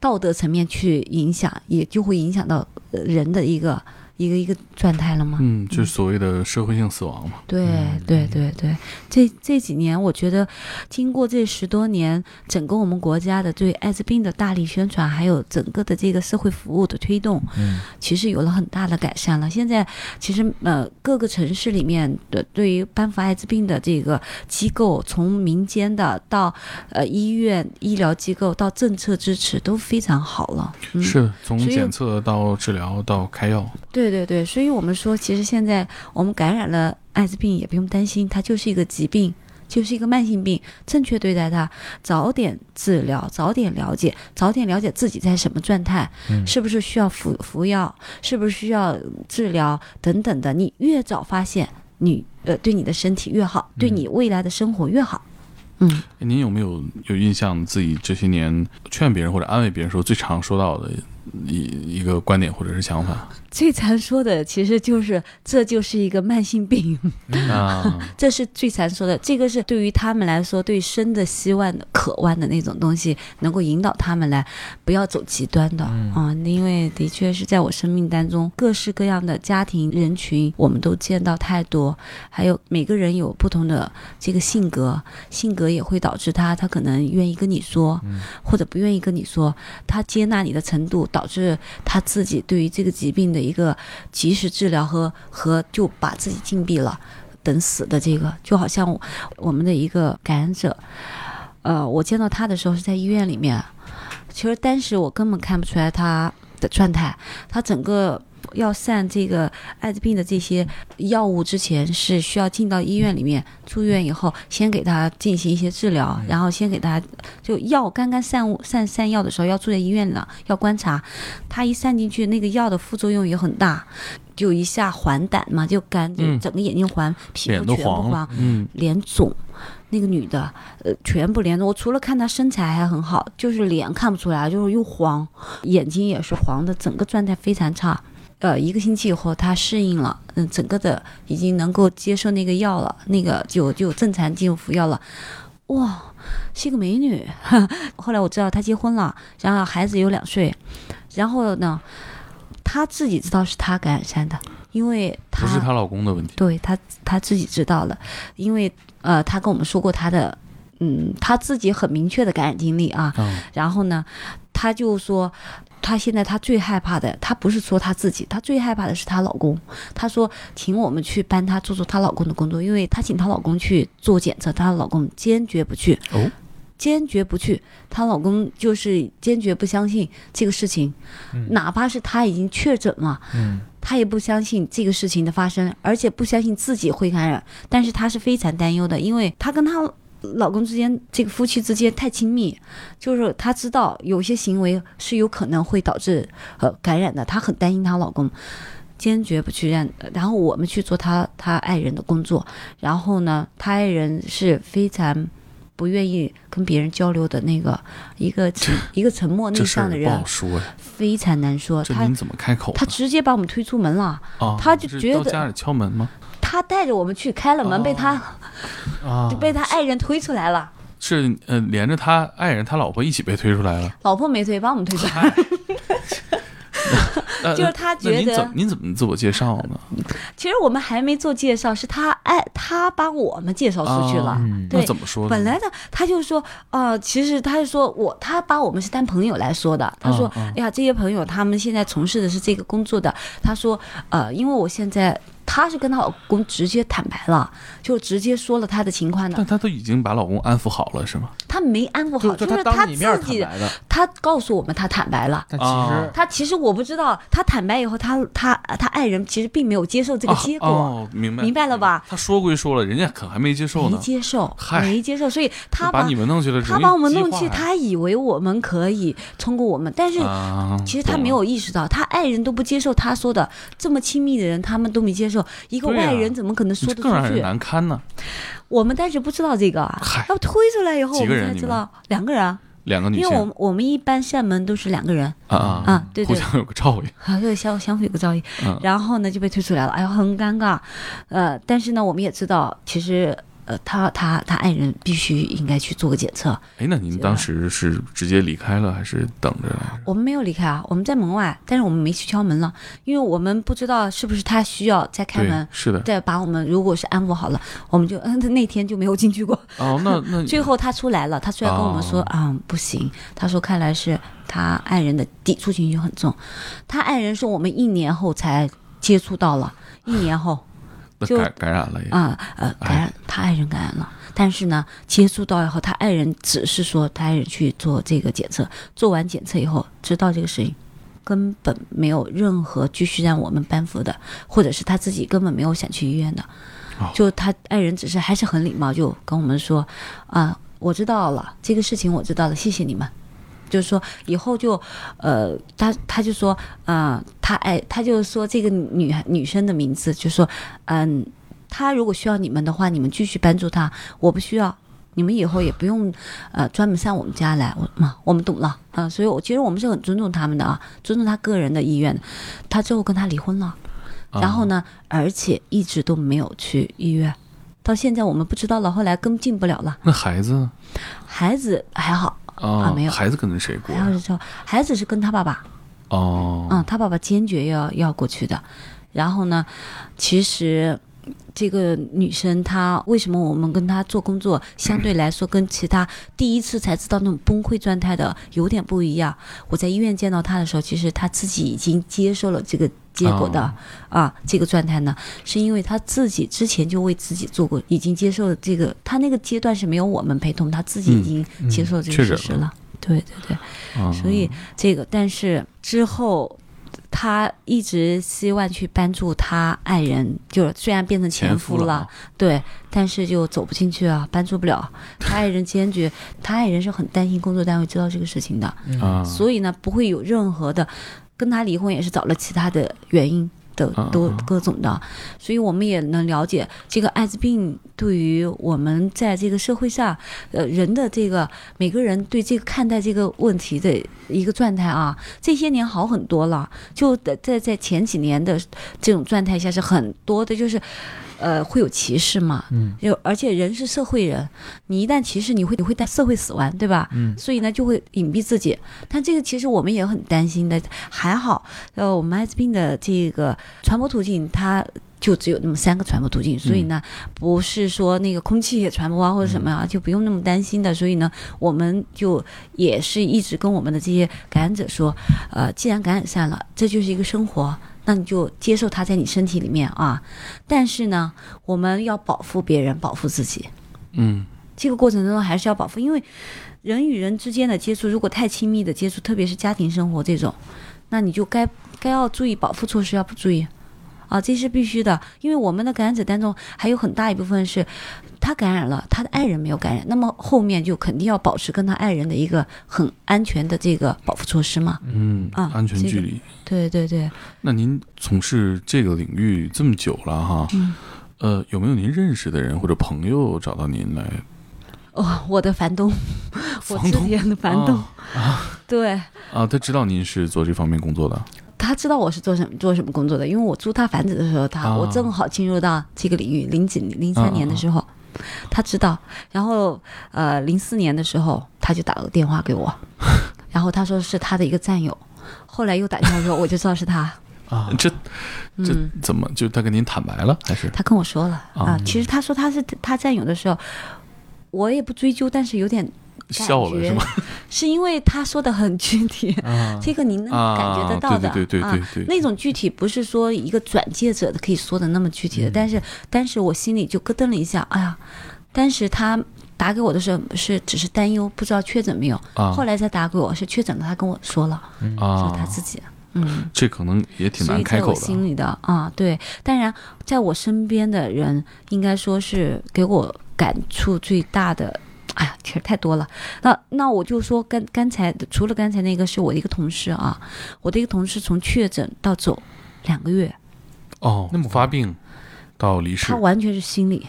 道德层面去影响，也就会影响到人的一个一个一个状态了吗。嗯，就是所谓的社会性死亡嘛。对对对对，这这几年我觉得，经过这十多年，整个我们国家的对艾滋病的大力宣传，还有整个的这个社会服务的推动，嗯其实有了很大的改善了。现在其实呃各个城市里面的对于颁发艾滋病的这个机构，从民间的到呃医院医疗机构到政策支持都非常好了。嗯、是从检测到治疗到开药，对对对，所以我们说，其实现在我们感染了艾滋病也不用担心，它就是一个疾病，就是一个慢性病，正确对待它，早点治疗，早点了解，早点了解自己在什么状态，嗯是不是需要服服药，是不是需要治疗等等的，你越早发现，你呃对你的身体越好，对你未来的生活越好。嗯，哎您有没有有印象自己这些年劝别人或者安慰别人时候最常说到的一一个观点或者是想法 最常说的其实就是这就是一个慢性病。啊？这是最常说的，这个是对于他们来说，对生的希望的渴望的那种东西，能够引导他们来不要走极端的嗯啊、因为的确是在我生命当中，各式各样的家庭人群，我们都见到太多，还有每个人有不同的这个性格，性格也会导致他他可能愿意跟你说，或者不愿意跟你说，他接纳你的程度，导致他自己对于这个疾病的一个及时治疗和和就把自己禁闭了。等死的这个，就好像我们的一个感染者，呃，我见到他的时候是在医院里面，其实当时我根本看不出来他的状态，他整个要散这个艾滋病的这些药物之前是需要进到医院里面，住院以后先给他进行一些治疗，然后先给他就药刚刚散散散药的时候要住在医院了，要观察，他一散进去那个药的副作用也很大。就一下黄疸嘛，就干，就嗯整个眼睛黄，皮肤都全部黄了黄，嗯，脸肿。那个女的，呃，全部脸肿。我除了看她身材还很好，就是脸看不出来，就是又黄，眼睛也是黄的，整个状态非常差。呃，一个星期以后，她适应了，嗯，整个的已经能够接受那个药了，那个就就正常进入服药了。哇，是一个美女。后来我知道她结婚了，然后孩子有两岁，然后呢，她自己知道是她感染上的，因为她不是她老公的问题。对她她自己知道了，因为呃，她跟我们说过她的，嗯，她自己很明确的感染经历啊。嗯然后呢，她就说，她现在她最害怕的，她不是说她自己，她最害怕的是她老公。她说，请我们去帮她做做她老公的工作，因为她请她老公去做检测，她老公坚决不去。哦，坚决不去。她老公就是坚决不相信这个事情，嗯哪怕是她已经确诊了，嗯她也不相信这个事情的发生，而且不相信自己会感染。但是她是非常担忧的，因为她跟她老公之间，这个夫妻之间太亲密，就是她知道有些行为是有可能会导致呃感染的，她很担心她老公。坚决不去让，然后我们去做她她爱人的工作，然后呢，她爱人是非常不愿意跟别人交流的那个一个沉一个沉默内向的人非常难说。他怎么开口？他直接把我们推出门了，啊，他就觉得到家里敲门吗？他带着我们去开了门，哦被他啊 就，被他爱人推出来了，是呃，连着他爱人他老婆一起被推出来了。老婆没推，把我们推出来。呃 就是他觉得您怎么您怎么自我介绍呢？其实我们还没做介绍，是他爱他把我们介绍出去了。对那怎么说呢？本来呢他就说，呃，其实他是说我，他把我们是当朋友来说的。他说，嗯嗯哎呀，这些朋友他们现在从事的是这个工作的。他说，呃，因为我现在他是跟她老公直接坦白了，就直接说了她的情况的但。她都已经把老公安抚好了，是吗？她没安抚好，就是当着你面自己，坦白的，他告诉我们她坦白了。但其哦实她其实我不知道，她坦白以后，她她她爱人其实并没有接受这个结果，哦，明白。明白了吧？她说归说了，人家可还没接受没，接受，没接受，所以她把把你们弄去了，她把我们弄去，容易激化呀。他以为我们可以通过我们，但是啊，其实她没有意识到，她爱人都不接受她说的，这么亲密的人他们都没接受，一个外人怎么可能，说得出这更让人去？难堪呢。我们当时不知道这个啊，要推出来以后我们们才知道两个人啊，两个女性因为我们我们一般扇门都是两个人，啊啊啊对对互相有个照应，啊，对，相相互有个照应，嗯然后呢就被推出来了，哎呀，很尴尬，呃，但是呢，我们也知道，其实呃，他他他爱人必须应该去做个检测，哎，那您当时是直接离开了，还是等着？我们没有离开啊，我们在门外，但是我们没去敲门了，因为我们不知道是不是他需要再开门，，是的。再把我们如果是安抚好了，我们就嗯，那天就没有进去过。哦，那 那最后他出来了，他出来跟我们说，哦啊、不行，他说看来是他爱人的抵触情绪很重，他爱人说我们一年后才接触到了，一年后就感感染了也。啊呃感染，他爱人感染了。但是呢，接触到以后，他爱人只是说他爱人去做这个检测，做完检测以后知道这个事情，根本没有任何继续让我们颁布的，或者是他自己根本没有想去医院的哦，就他爱人只是还是很礼貌，就跟我们说啊，我知道了，这个事情我知道了，谢谢你们。就是说以后就，呃，他他就说，啊、他哎，他就说这个女女生的名字，就说，嗯，他如果需要你们的话，你们继续帮助他，我不需要。你们以后也不用，呃，专门上我们家来，我嘛，我们懂了，啊、所以我其实我们是很尊重他们的啊，尊重他个人的意愿。他最后跟他离婚了，啊然后呢，而且一直都没有去医院，到现在我们不知道了，后来跟进不了了。那孩子呢孩子还好，啊没有孩子跟着谁过孩子是说孩子是跟他爸爸，哦，嗯，他爸爸坚决要要过去的。然后呢，其实这个女生她为什么我们跟她做工作相对来说跟其他第一次才知道那种崩溃状态的有点不一样？我在医院见到她的时候，其实她自己已经接受了这个结果的、哦啊，这个状态呢，是因为他自己之前就为自己做过，已经接受了这个，他那个阶段是没有我们陪同，他自己已经嗯接受这个事实了。对对对。啊。所以这个，但是之后他一直希望去帮助他爱人，就是虽然变成前前夫了，夫了对，但是就走不进去啊，帮助不了。他爱人坚决，他爱人是很担心工作单位知道这个事情的，嗯，所以呢，不会有任何的跟他离婚，也是找了其他的原因。的嗯都嗯各种的，所以我们也能了解这个艾滋病对于我们在这个社会上，呃，人的这个每个人对这个看待这个问题的一个状态啊，这些年好很多了。就在在在前几年的这种状态下是很多的，就是呃会有歧视嘛，嗯就而且人是社会人，你一旦歧视，你会你会带社会死亡，对吧？嗯所以呢就会隐蔽自己。但这个其实我们也很担心的，还好，呃，我们艾滋病的这个传播途径它。就只有那么三个传播途径，所以呢，不是说那个空气也传播啊或者什么啊，就不用那么担心的。所以呢，我们就也是一直跟我们的这些感染者说，呃，既然感染上了，这就是一个生活，那你就接受它在你身体里面啊。但是呢，我们要保护别人，保护自己。嗯，这个过程当中还是要保护，因为人与人之间的接触，如果太亲密的接触，特别是家庭生活这种，那你就该该要注意保护措施，要不注意。啊，这是必须的，因为我们的感染者当中还有很大一部分是，他感染了，他的爱人没有感染，那么后面就肯定要保持跟他爱人的一个很安全的这个保护措施嘛。嗯，啊安全这个距离。对对对，那您从事这个领域这么久了哈，嗯。呃，有没有您认识的人或者朋友找到您来？哦，我的房东，我之前的房东，啊。对。啊，他知道您是做这方面工作的？他知道我是做什么做什么工作的，因为我租他房子的时候，他、啊。我正好进入到这个领域，零几零三年的时候。他知道，然后呃，零四年的时候，他就打了个电话给我，然后他说是他的一个战友，后来又打电话给我，我就知道是他。啊，这。这嗯，怎么就他跟您坦白了还是？他跟我说了啊。啊，其实他说他是他战友的时候，我也不追究，但是有点笑了是吗？是因为他说的很具体，啊。这个您能啊，感觉得到的对对对对啊对对，那种具体不是说一个转介者可以说的那么具体的，嗯。但是当时我心里就咯噔了一下，哎呀，当时他打给我的时候是只是担忧，不知道确诊没有，啊。后来才打给我是确诊了，他跟我说了，说他啊，自己，嗯。这可能也挺难开口的。心里的啊，对，当然，在我身边的人，应该说是给我感触最大的。哎呀，其实太多了。那那我就说，刚刚才除了刚才那个是我的一个同事啊，我的一个同事从确诊到走两个月，哦，那么发病到离世他完全是心理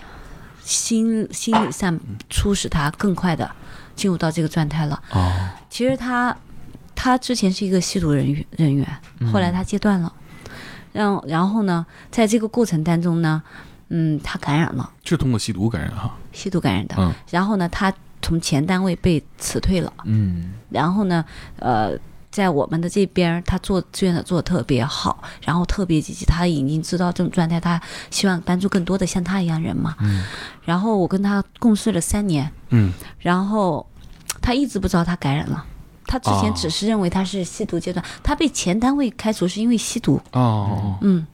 心心理上促使他更快的进入到这个状态了。哦，其实他他之前是一个吸毒人员人员，后来他戒断了，然后然后呢，在这个过程当中呢，嗯，他感染了。是通过吸毒感染哈，吸毒感染的，嗯。然后呢，他从前单位被辞退了，嗯。然后呢，呃。在我们的这边，他做志愿者做的特别好，然后特别积极。他已经知道这种状态，他希望帮助更多的像他一样人嘛。嗯。然后我跟他共事了三年，嗯。然后他一直不知道他感染了。他之前哦只是认为他是吸毒阶段，他被前单位开除是因为吸毒，哦，嗯，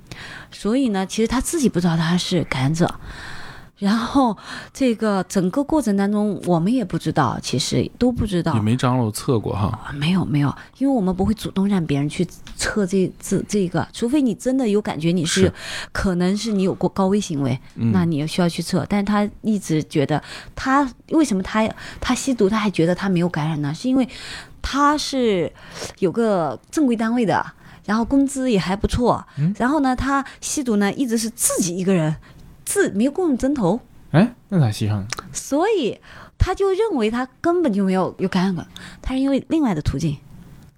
所以呢，其实他自己不知道他是感染者。然后这个整个过程当中，我们也不知道，其实都不知道也，没张罗测过哈，啊没有没有，因为我们不会主动让别人去测这这这个，除非你真的有感觉你是是可能是你有过高危行为，嗯那你也需要去测。但是他一直觉得他为什么他他吸毒，他还觉得他没有感染呢？是因为他是有个正规单位的，然后工资也还不错，嗯然后呢，他吸毒呢一直是自己一个人，自没有共用针头，哎，那咋吸上呢？所以他就认为他根本就没有有感染过，他是因为另外的途径。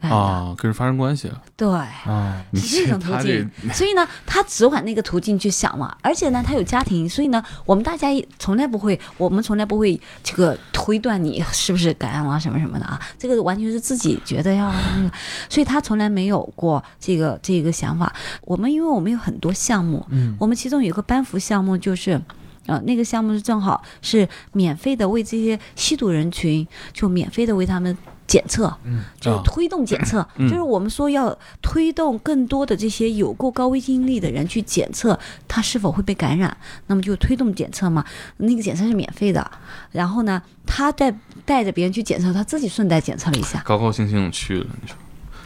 啊，跟人发生关系了，对，啊，你是这种途径，所以呢，他只往那个途径去想嘛。而且呢，他有家庭，所以呢，我们大家也从来不会，我们从来不会这个推断你是不是感染了什么什么的啊。这个完全是自己觉得要那个，所以他从来没有过这个这个想法。我们因为我们有很多项目，嗯我们其中有个班服项目就是。呃，那个项目是正好是免费的，为这些吸毒人群就免费的为他们检测，嗯啊就推动检测，嗯就是我们说要推动更多的这些有过高危经历的人去检测他是否会被感染，那么就推动检测嘛。那个检测是免费的，然后呢，他带带着别人去检测，他自己顺带检测了一下，高高兴兴去了，你说。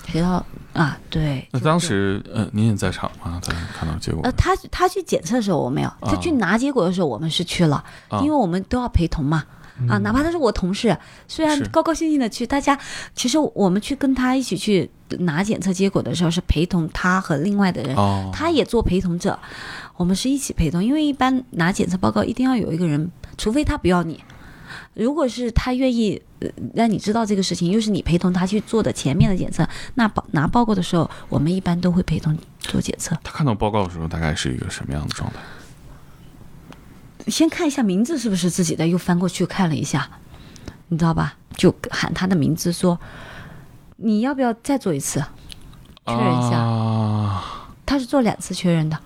学到啊，对。那当时呃，您也在场吗？他看到结果呃，他他去检测的时候我没有，他去拿结果的时候我们是去了，啊因为我们都要陪同嘛。啊，哪怕他是我同事，虽然高高兴兴的去，大家其实我们去跟他一起去拿检测结果的时候，是陪同他和另外的人，哦，他也做陪同者，我们是一起陪同，因为一般拿检测报告一定要有一个人，除非他不要你。如果是他愿意呃让你知道这个事情，又是你陪同他去做的前面的检测，那报拿报告的时候，我们一般都会陪同做检测。他看到报告的时候，大概是一个什么样的状态？先看一下名字是不是自己的，又翻过去看了一下，你知道吧？就喊他的名字说：“你要不要再做一次？”确认一下啊，他是做两次确认的，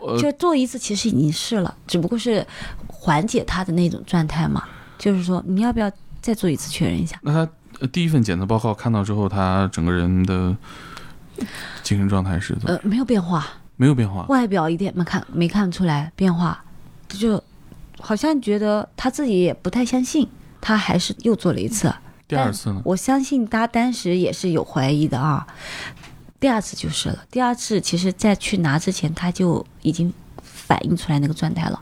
呃就做一次其实已经是了，只不过是缓解他的那种状态嘛。就是说，你要不要再做一次确认一下？那他呃第一份检测报告看到之后，他整个人的精神状态是怎么？呃，没有变化，没有变化外表一点没看没看出来变化，就好像觉得他自己也不太相信，他还是又做了一次。第二次呢？我相信他当时也是有怀疑的啊。第二次就是了，第二次其实在去拿之前他就已经反映出来那个状态了。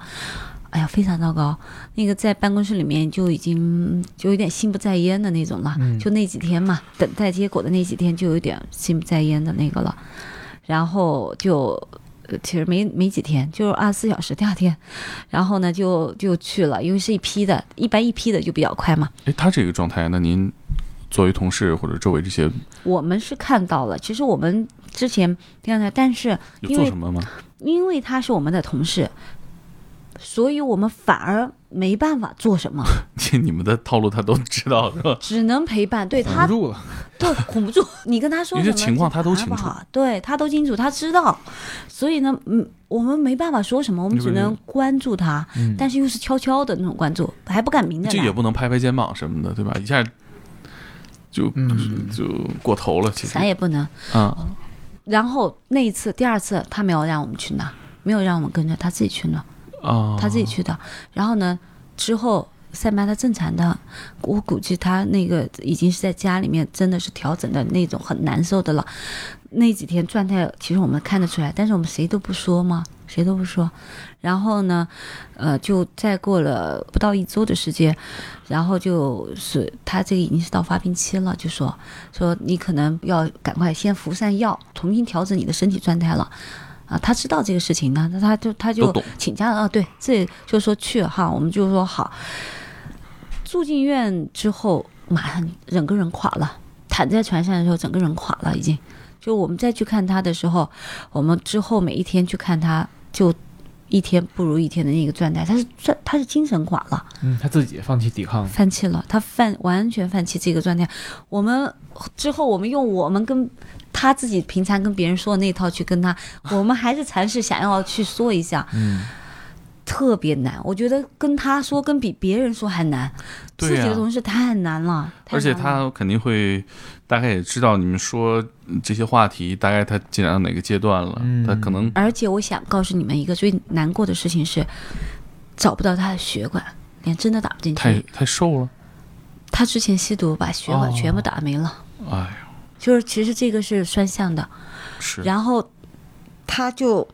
哎呀，非常糟糕，那个在办公室里面就已经就有点心不在焉的那种了。嗯就那几天嘛，等待结果的那几天就有点心不在焉的那个了。然后就呃其实没没几天，就是二十四小时，第二天，然后呢就就去了，因为是一批的，一般一批的就比较快嘛。哎，他这个状态，那您作为同事或者周围这些我们是看到了，其实我们之前第二台，但是有因为做什么吗？因为他是我们的同事，所以我们反而没办法做什么，你们的套路他都知道是吧？只能陪伴。对他挡不住了，对哄不住，你跟他说什么情况他都清楚对他都清楚，他知道，所以呢，嗯，我们没办法说什么，我们只能关注他，嗯但是又是悄悄的那种关注，还不敢明着来，这也不能拍拍肩膀什么的，对吧？一下就嗯就过头了，其实啥也不能。啊，然后那一次，第二次他没有让我们去拿，没有让我们跟着，他自己去拿。啊，他自己去的。然后呢，之后上班他正常的，我估计他那个已经是在家里面真的是调整的那种很难受的了。那几天状态其实我们看得出来，但是我们谁都不说嘛，谁都不说。然后呢，呃，就再过了不到一周的时间，然后就是他这个已经是到发病期了，就说说你可能要赶快先服上药，重新调整你的身体状态了。啊，他知道这个事情呢，那他就他就请假了啊，对，这就说去哈，我们就说好。住进院之后，马上整个人垮了，躺在床上的时候，整个人垮了，已经。就我们再去看他的时候，我们之后每一天去看他，就一天不如一天的那个状态，他是状他是精神垮了。嗯，他自己放弃抵抗，放弃了，他放完全放弃这个状态。我们之后，我们用我们跟他自己平常跟别人说的那套去跟他，我们还是尝试想要去说一下，嗯，特别难。我觉得跟他说，跟比别人说还难，自己的同事太难了。太而且他肯定会大概也知道你们说嗯这些话题，大概他进展到哪个阶段了，嗯他可能而且我想告诉你们一个最难过的事情是，找不到他的血管，连针都打不进去。太太瘦了，他之前吸毒把血管哦全部打没了，哎呦，就是其实这个是双向的。是然后他就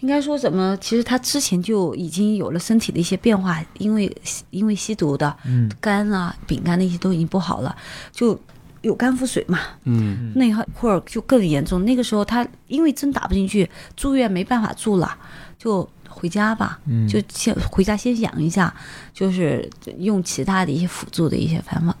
应该说怎么？其实他之前就已经有了身体的一些变化，因为因为吸毒的嗯肝啊、丙肝那些都已经不好了，就有肝腹水嘛。嗯那会儿就更严重。那个时候他因为针打不进去，住院没办法住了，就回家吧，嗯，就先回家先养一下，就是用其他的一些辅助的一些方法。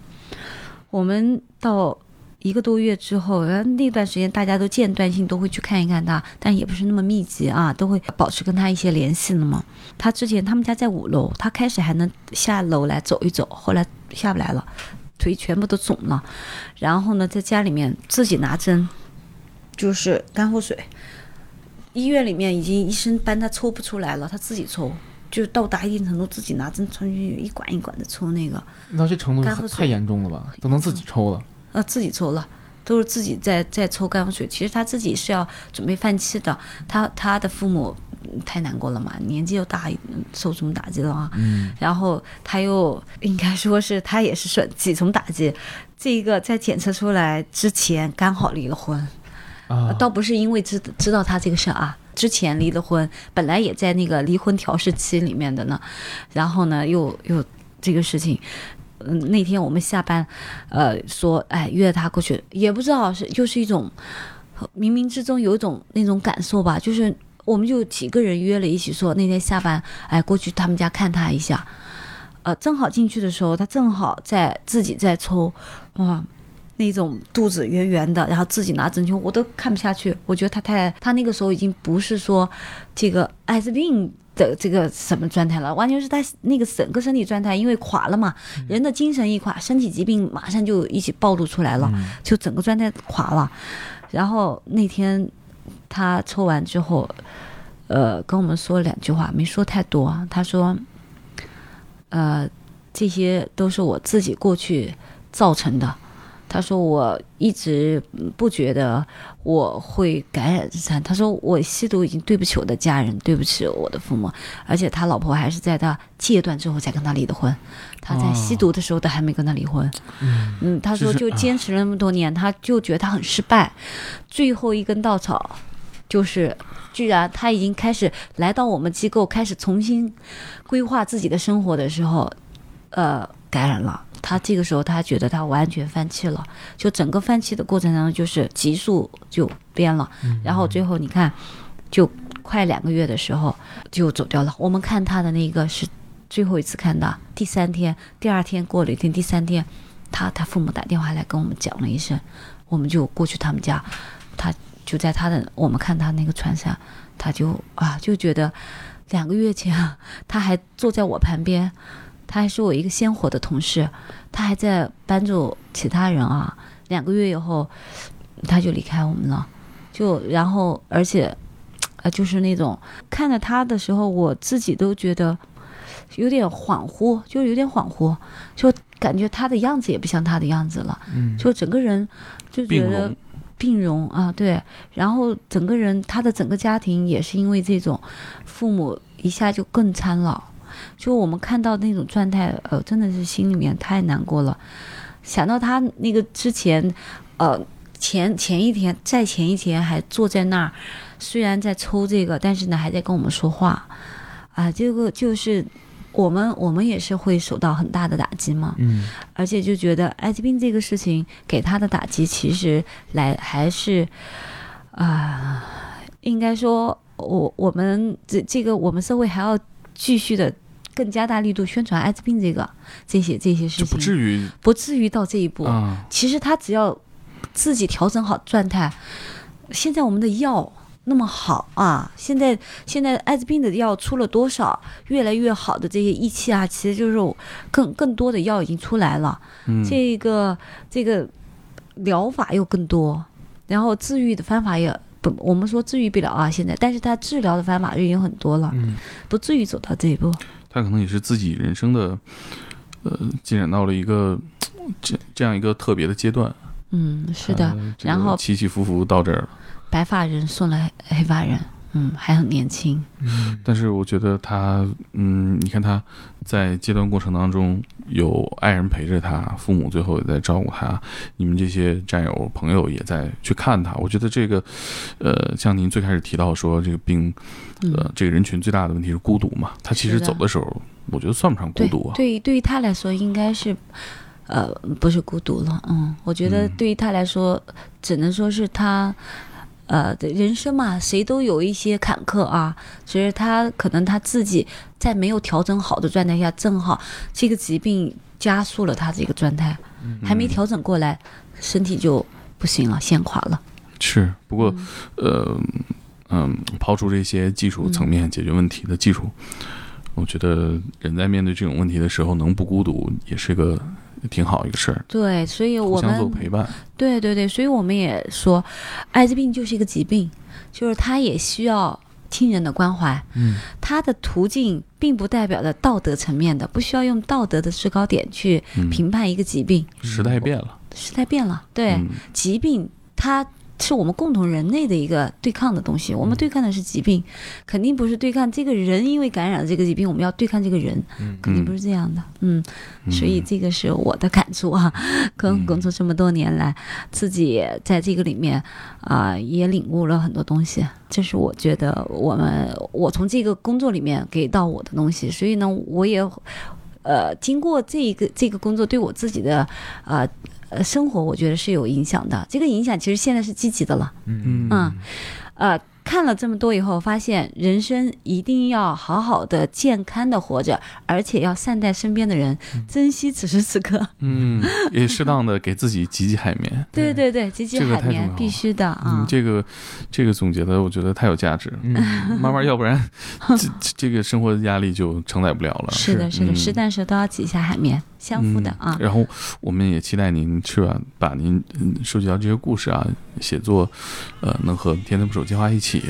我们到一个多月之后，然后那段时间大家都间断性都会去看一看他，但也不是那么密集啊，都会保持跟他一些联系的嘛。他之前他们家在五楼，他开始还能下楼来走一走，后来下不来了，腿全部都肿了。然后呢，在家里面自己拿针，就是肝腹水。医院里面已经医生帮他抽不出来了，他自己抽，就到达一定程度自己拿针穿进去，一管一管的抽那个，那这程度太严重了吧？都能自己抽了，呃，自己抽了，都是自己在在抽肝腹水。其实他自己是要准备放弃的，他他的父母嗯太难过了嘛，年纪又大，嗯受什么打击了啊？嗯然后他又应该说是他也是受几重打击，这个在检测出来之前刚好离了婚，啊，倒不是因为知知道他这个事儿啊，之前离了婚，本来也在那个离婚调试期里面的呢，然后呢又又这个事情。嗯，那天我们下班，呃，说，哎，约他过去，也不知道是就是一种，冥冥之中有一种那种感受吧，就是我们就几个人约了一起说，那天下班，哎，过去他们家看他一下，呃，正好进去的时候，他正好在自己在抽，哇，那种肚子圆圆的，然后自己拿针灸，我都看不下去。我觉得他太，他那个时候已经不是说这个艾滋病的这个什么状态了，完全是他那个整个身体状态，因为垮了嘛，人的精神一垮，身体疾病马上就一起暴露出来了，嗯就整个状态垮了。然后那天他抽完之后，呃，跟我们说了两句话，没说太多。他说，呃，这些都是我自己过去造成的。他说我一直不觉得我会感染自残。他说我吸毒已经对不起我的家人，对不起我的父母，而且他老婆还是在他戒断之后才跟他离的婚。他在吸毒的时候都还没跟他离婚。嗯嗯，他说就是就坚持了那么多年，他就觉得他很失败，最后一根稻草就是，居然他已经开始来到我们机构，开始重新规划自己的生活的时候，呃，感染了。他这个时候，他觉得他完全放弃了，就整个放弃的过程当中，就是急速就变了，然后最后你看，就快两个月的时候就走掉了。我们看他的那个是最后一次看到，第三天，第二天过了一天，第三天，他他父母打电话来跟我们讲了一声，我们就过去他们家，他就在他的我们看他那个床上，他就啊就觉得两个月前啊他还坐在我旁边，他还是我一个鲜活的同事，他还在帮助其他人啊，两个月以后他就离开我们了，就然后而且。呃，就是那种看着他的时候，我自己都觉得有点恍惚，就有点恍惚，就感觉他的样子也不像他的样子了，嗯。就整个人就觉得病容。病容啊，对，然后整个人他的整个家庭也是因为这种父母一下就更苍老，就我们看到那种状态，呃，真的是心里面太难过了。想到他那个之前，呃，前前一天，在前一天还坐在那儿，虽然在抽这个，但是呢还在跟我们说话，啊，这个就是我们我们也是会受到很大的打击嘛。嗯而且就觉得艾滋病这个事情给他的打击，其实来还是啊、应该说，我我们这这个我们社会还要继续的更加大力度宣传艾滋病这个这些这些事情，不至于不至于到这一步。啊，其实他只要自己调整好状态，现在我们的药那么好啊，现在现在艾滋病的药出了多少，越来越好的这些仪器啊，其实就是更更多的药已经出来了，嗯，这个这个疗法又更多，然后治愈的方法也。不，我们说治愈不了啊，现在，但是他治疗的方法就已经很多了，嗯不至于走到这一步。他可能也是自己人生的，呃，进展到了一个这这样一个特别的阶段。嗯，是的，呃然后起起伏伏到这儿了。白发人送了黑发人，嗯，还很年轻，嗯但是我觉得他，嗯，你看他在阶段过程当中有爱人陪着他，父母最后也在照顾他，你们这些战友朋友也在去看他。我觉得这个，呃，像您最开始提到说这个病，嗯，呃，这个人群最大的问题是孤独嘛。他其实走的时候，我觉得算不上孤独啊。对于对于他来说，应该是，呃，不是孤独了。嗯，我觉得嗯对于他来说，只能说是他，呃，人生嘛，谁都有一些坎坷啊。只是他可能他自己在没有调整好的状态下，正好这个疾病加速了他这个状态，还没嗯调整过来，身体就不行了，陷垮了。是，不过嗯呃，嗯，抛出这些技术层面解决问题的技术，我觉得人在面对这种问题的时候，能不孤独也是个挺好一个事儿，对，所以我互相陪伴。对对对，所以我们也说，艾滋病就是一个疾病，就是它也需要亲人的关怀。嗯它的途径并不代表着道德层面的，不需要用道德的制高点去嗯，评判一个疾病。时代变了，时代变了，对，嗯疾病它是我们共同人类的一个对抗的东西。我们对抗的是疾病，肯定不是对抗这个人，因为感染了这个疾病，我们要对抗这个人，嗯肯定不是这样的。嗯，嗯所以这个是我的感触啊。跟工作这么多年来，自己在这个里面啊、也领悟了很多东西。这是我觉得我们我从这个工作里面给到我的东西。所以呢，我也呃经过这一个这个工作对我自己的呃呃生活，我觉得是有影响的。这个影响其实现在是积极的了。嗯嗯，呃，看了这么多以后，发现人生一定要好好的、健康的活着，而且要善待身边的人，珍惜此时此刻。嗯，也适当的给自己挤挤海绵。对对对，积极这个海绵太重要了必须的啊嗯，。这个这个总结的，我觉得太有价值。嗯 慢慢，要不然 这这这个生活的压力就承载不了了。是的，是的，嗯实弹时都要挤一下海绵，相互的啊嗯。。然后我们也期待您是吧，把您嗯收集到这些故事啊，写作，呃，能和天天不手计划一起，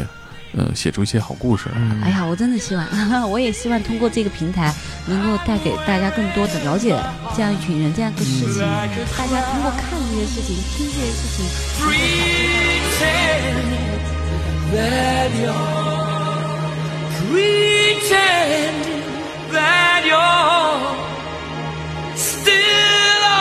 呃写出一些好故事。嗯哎呀，我真的希望，我也希望通过这个平台，能够带给大家更多的了解这样一群人、这样一个事情。大家通过看这些事情、听这些事情，pretend that you're pretend still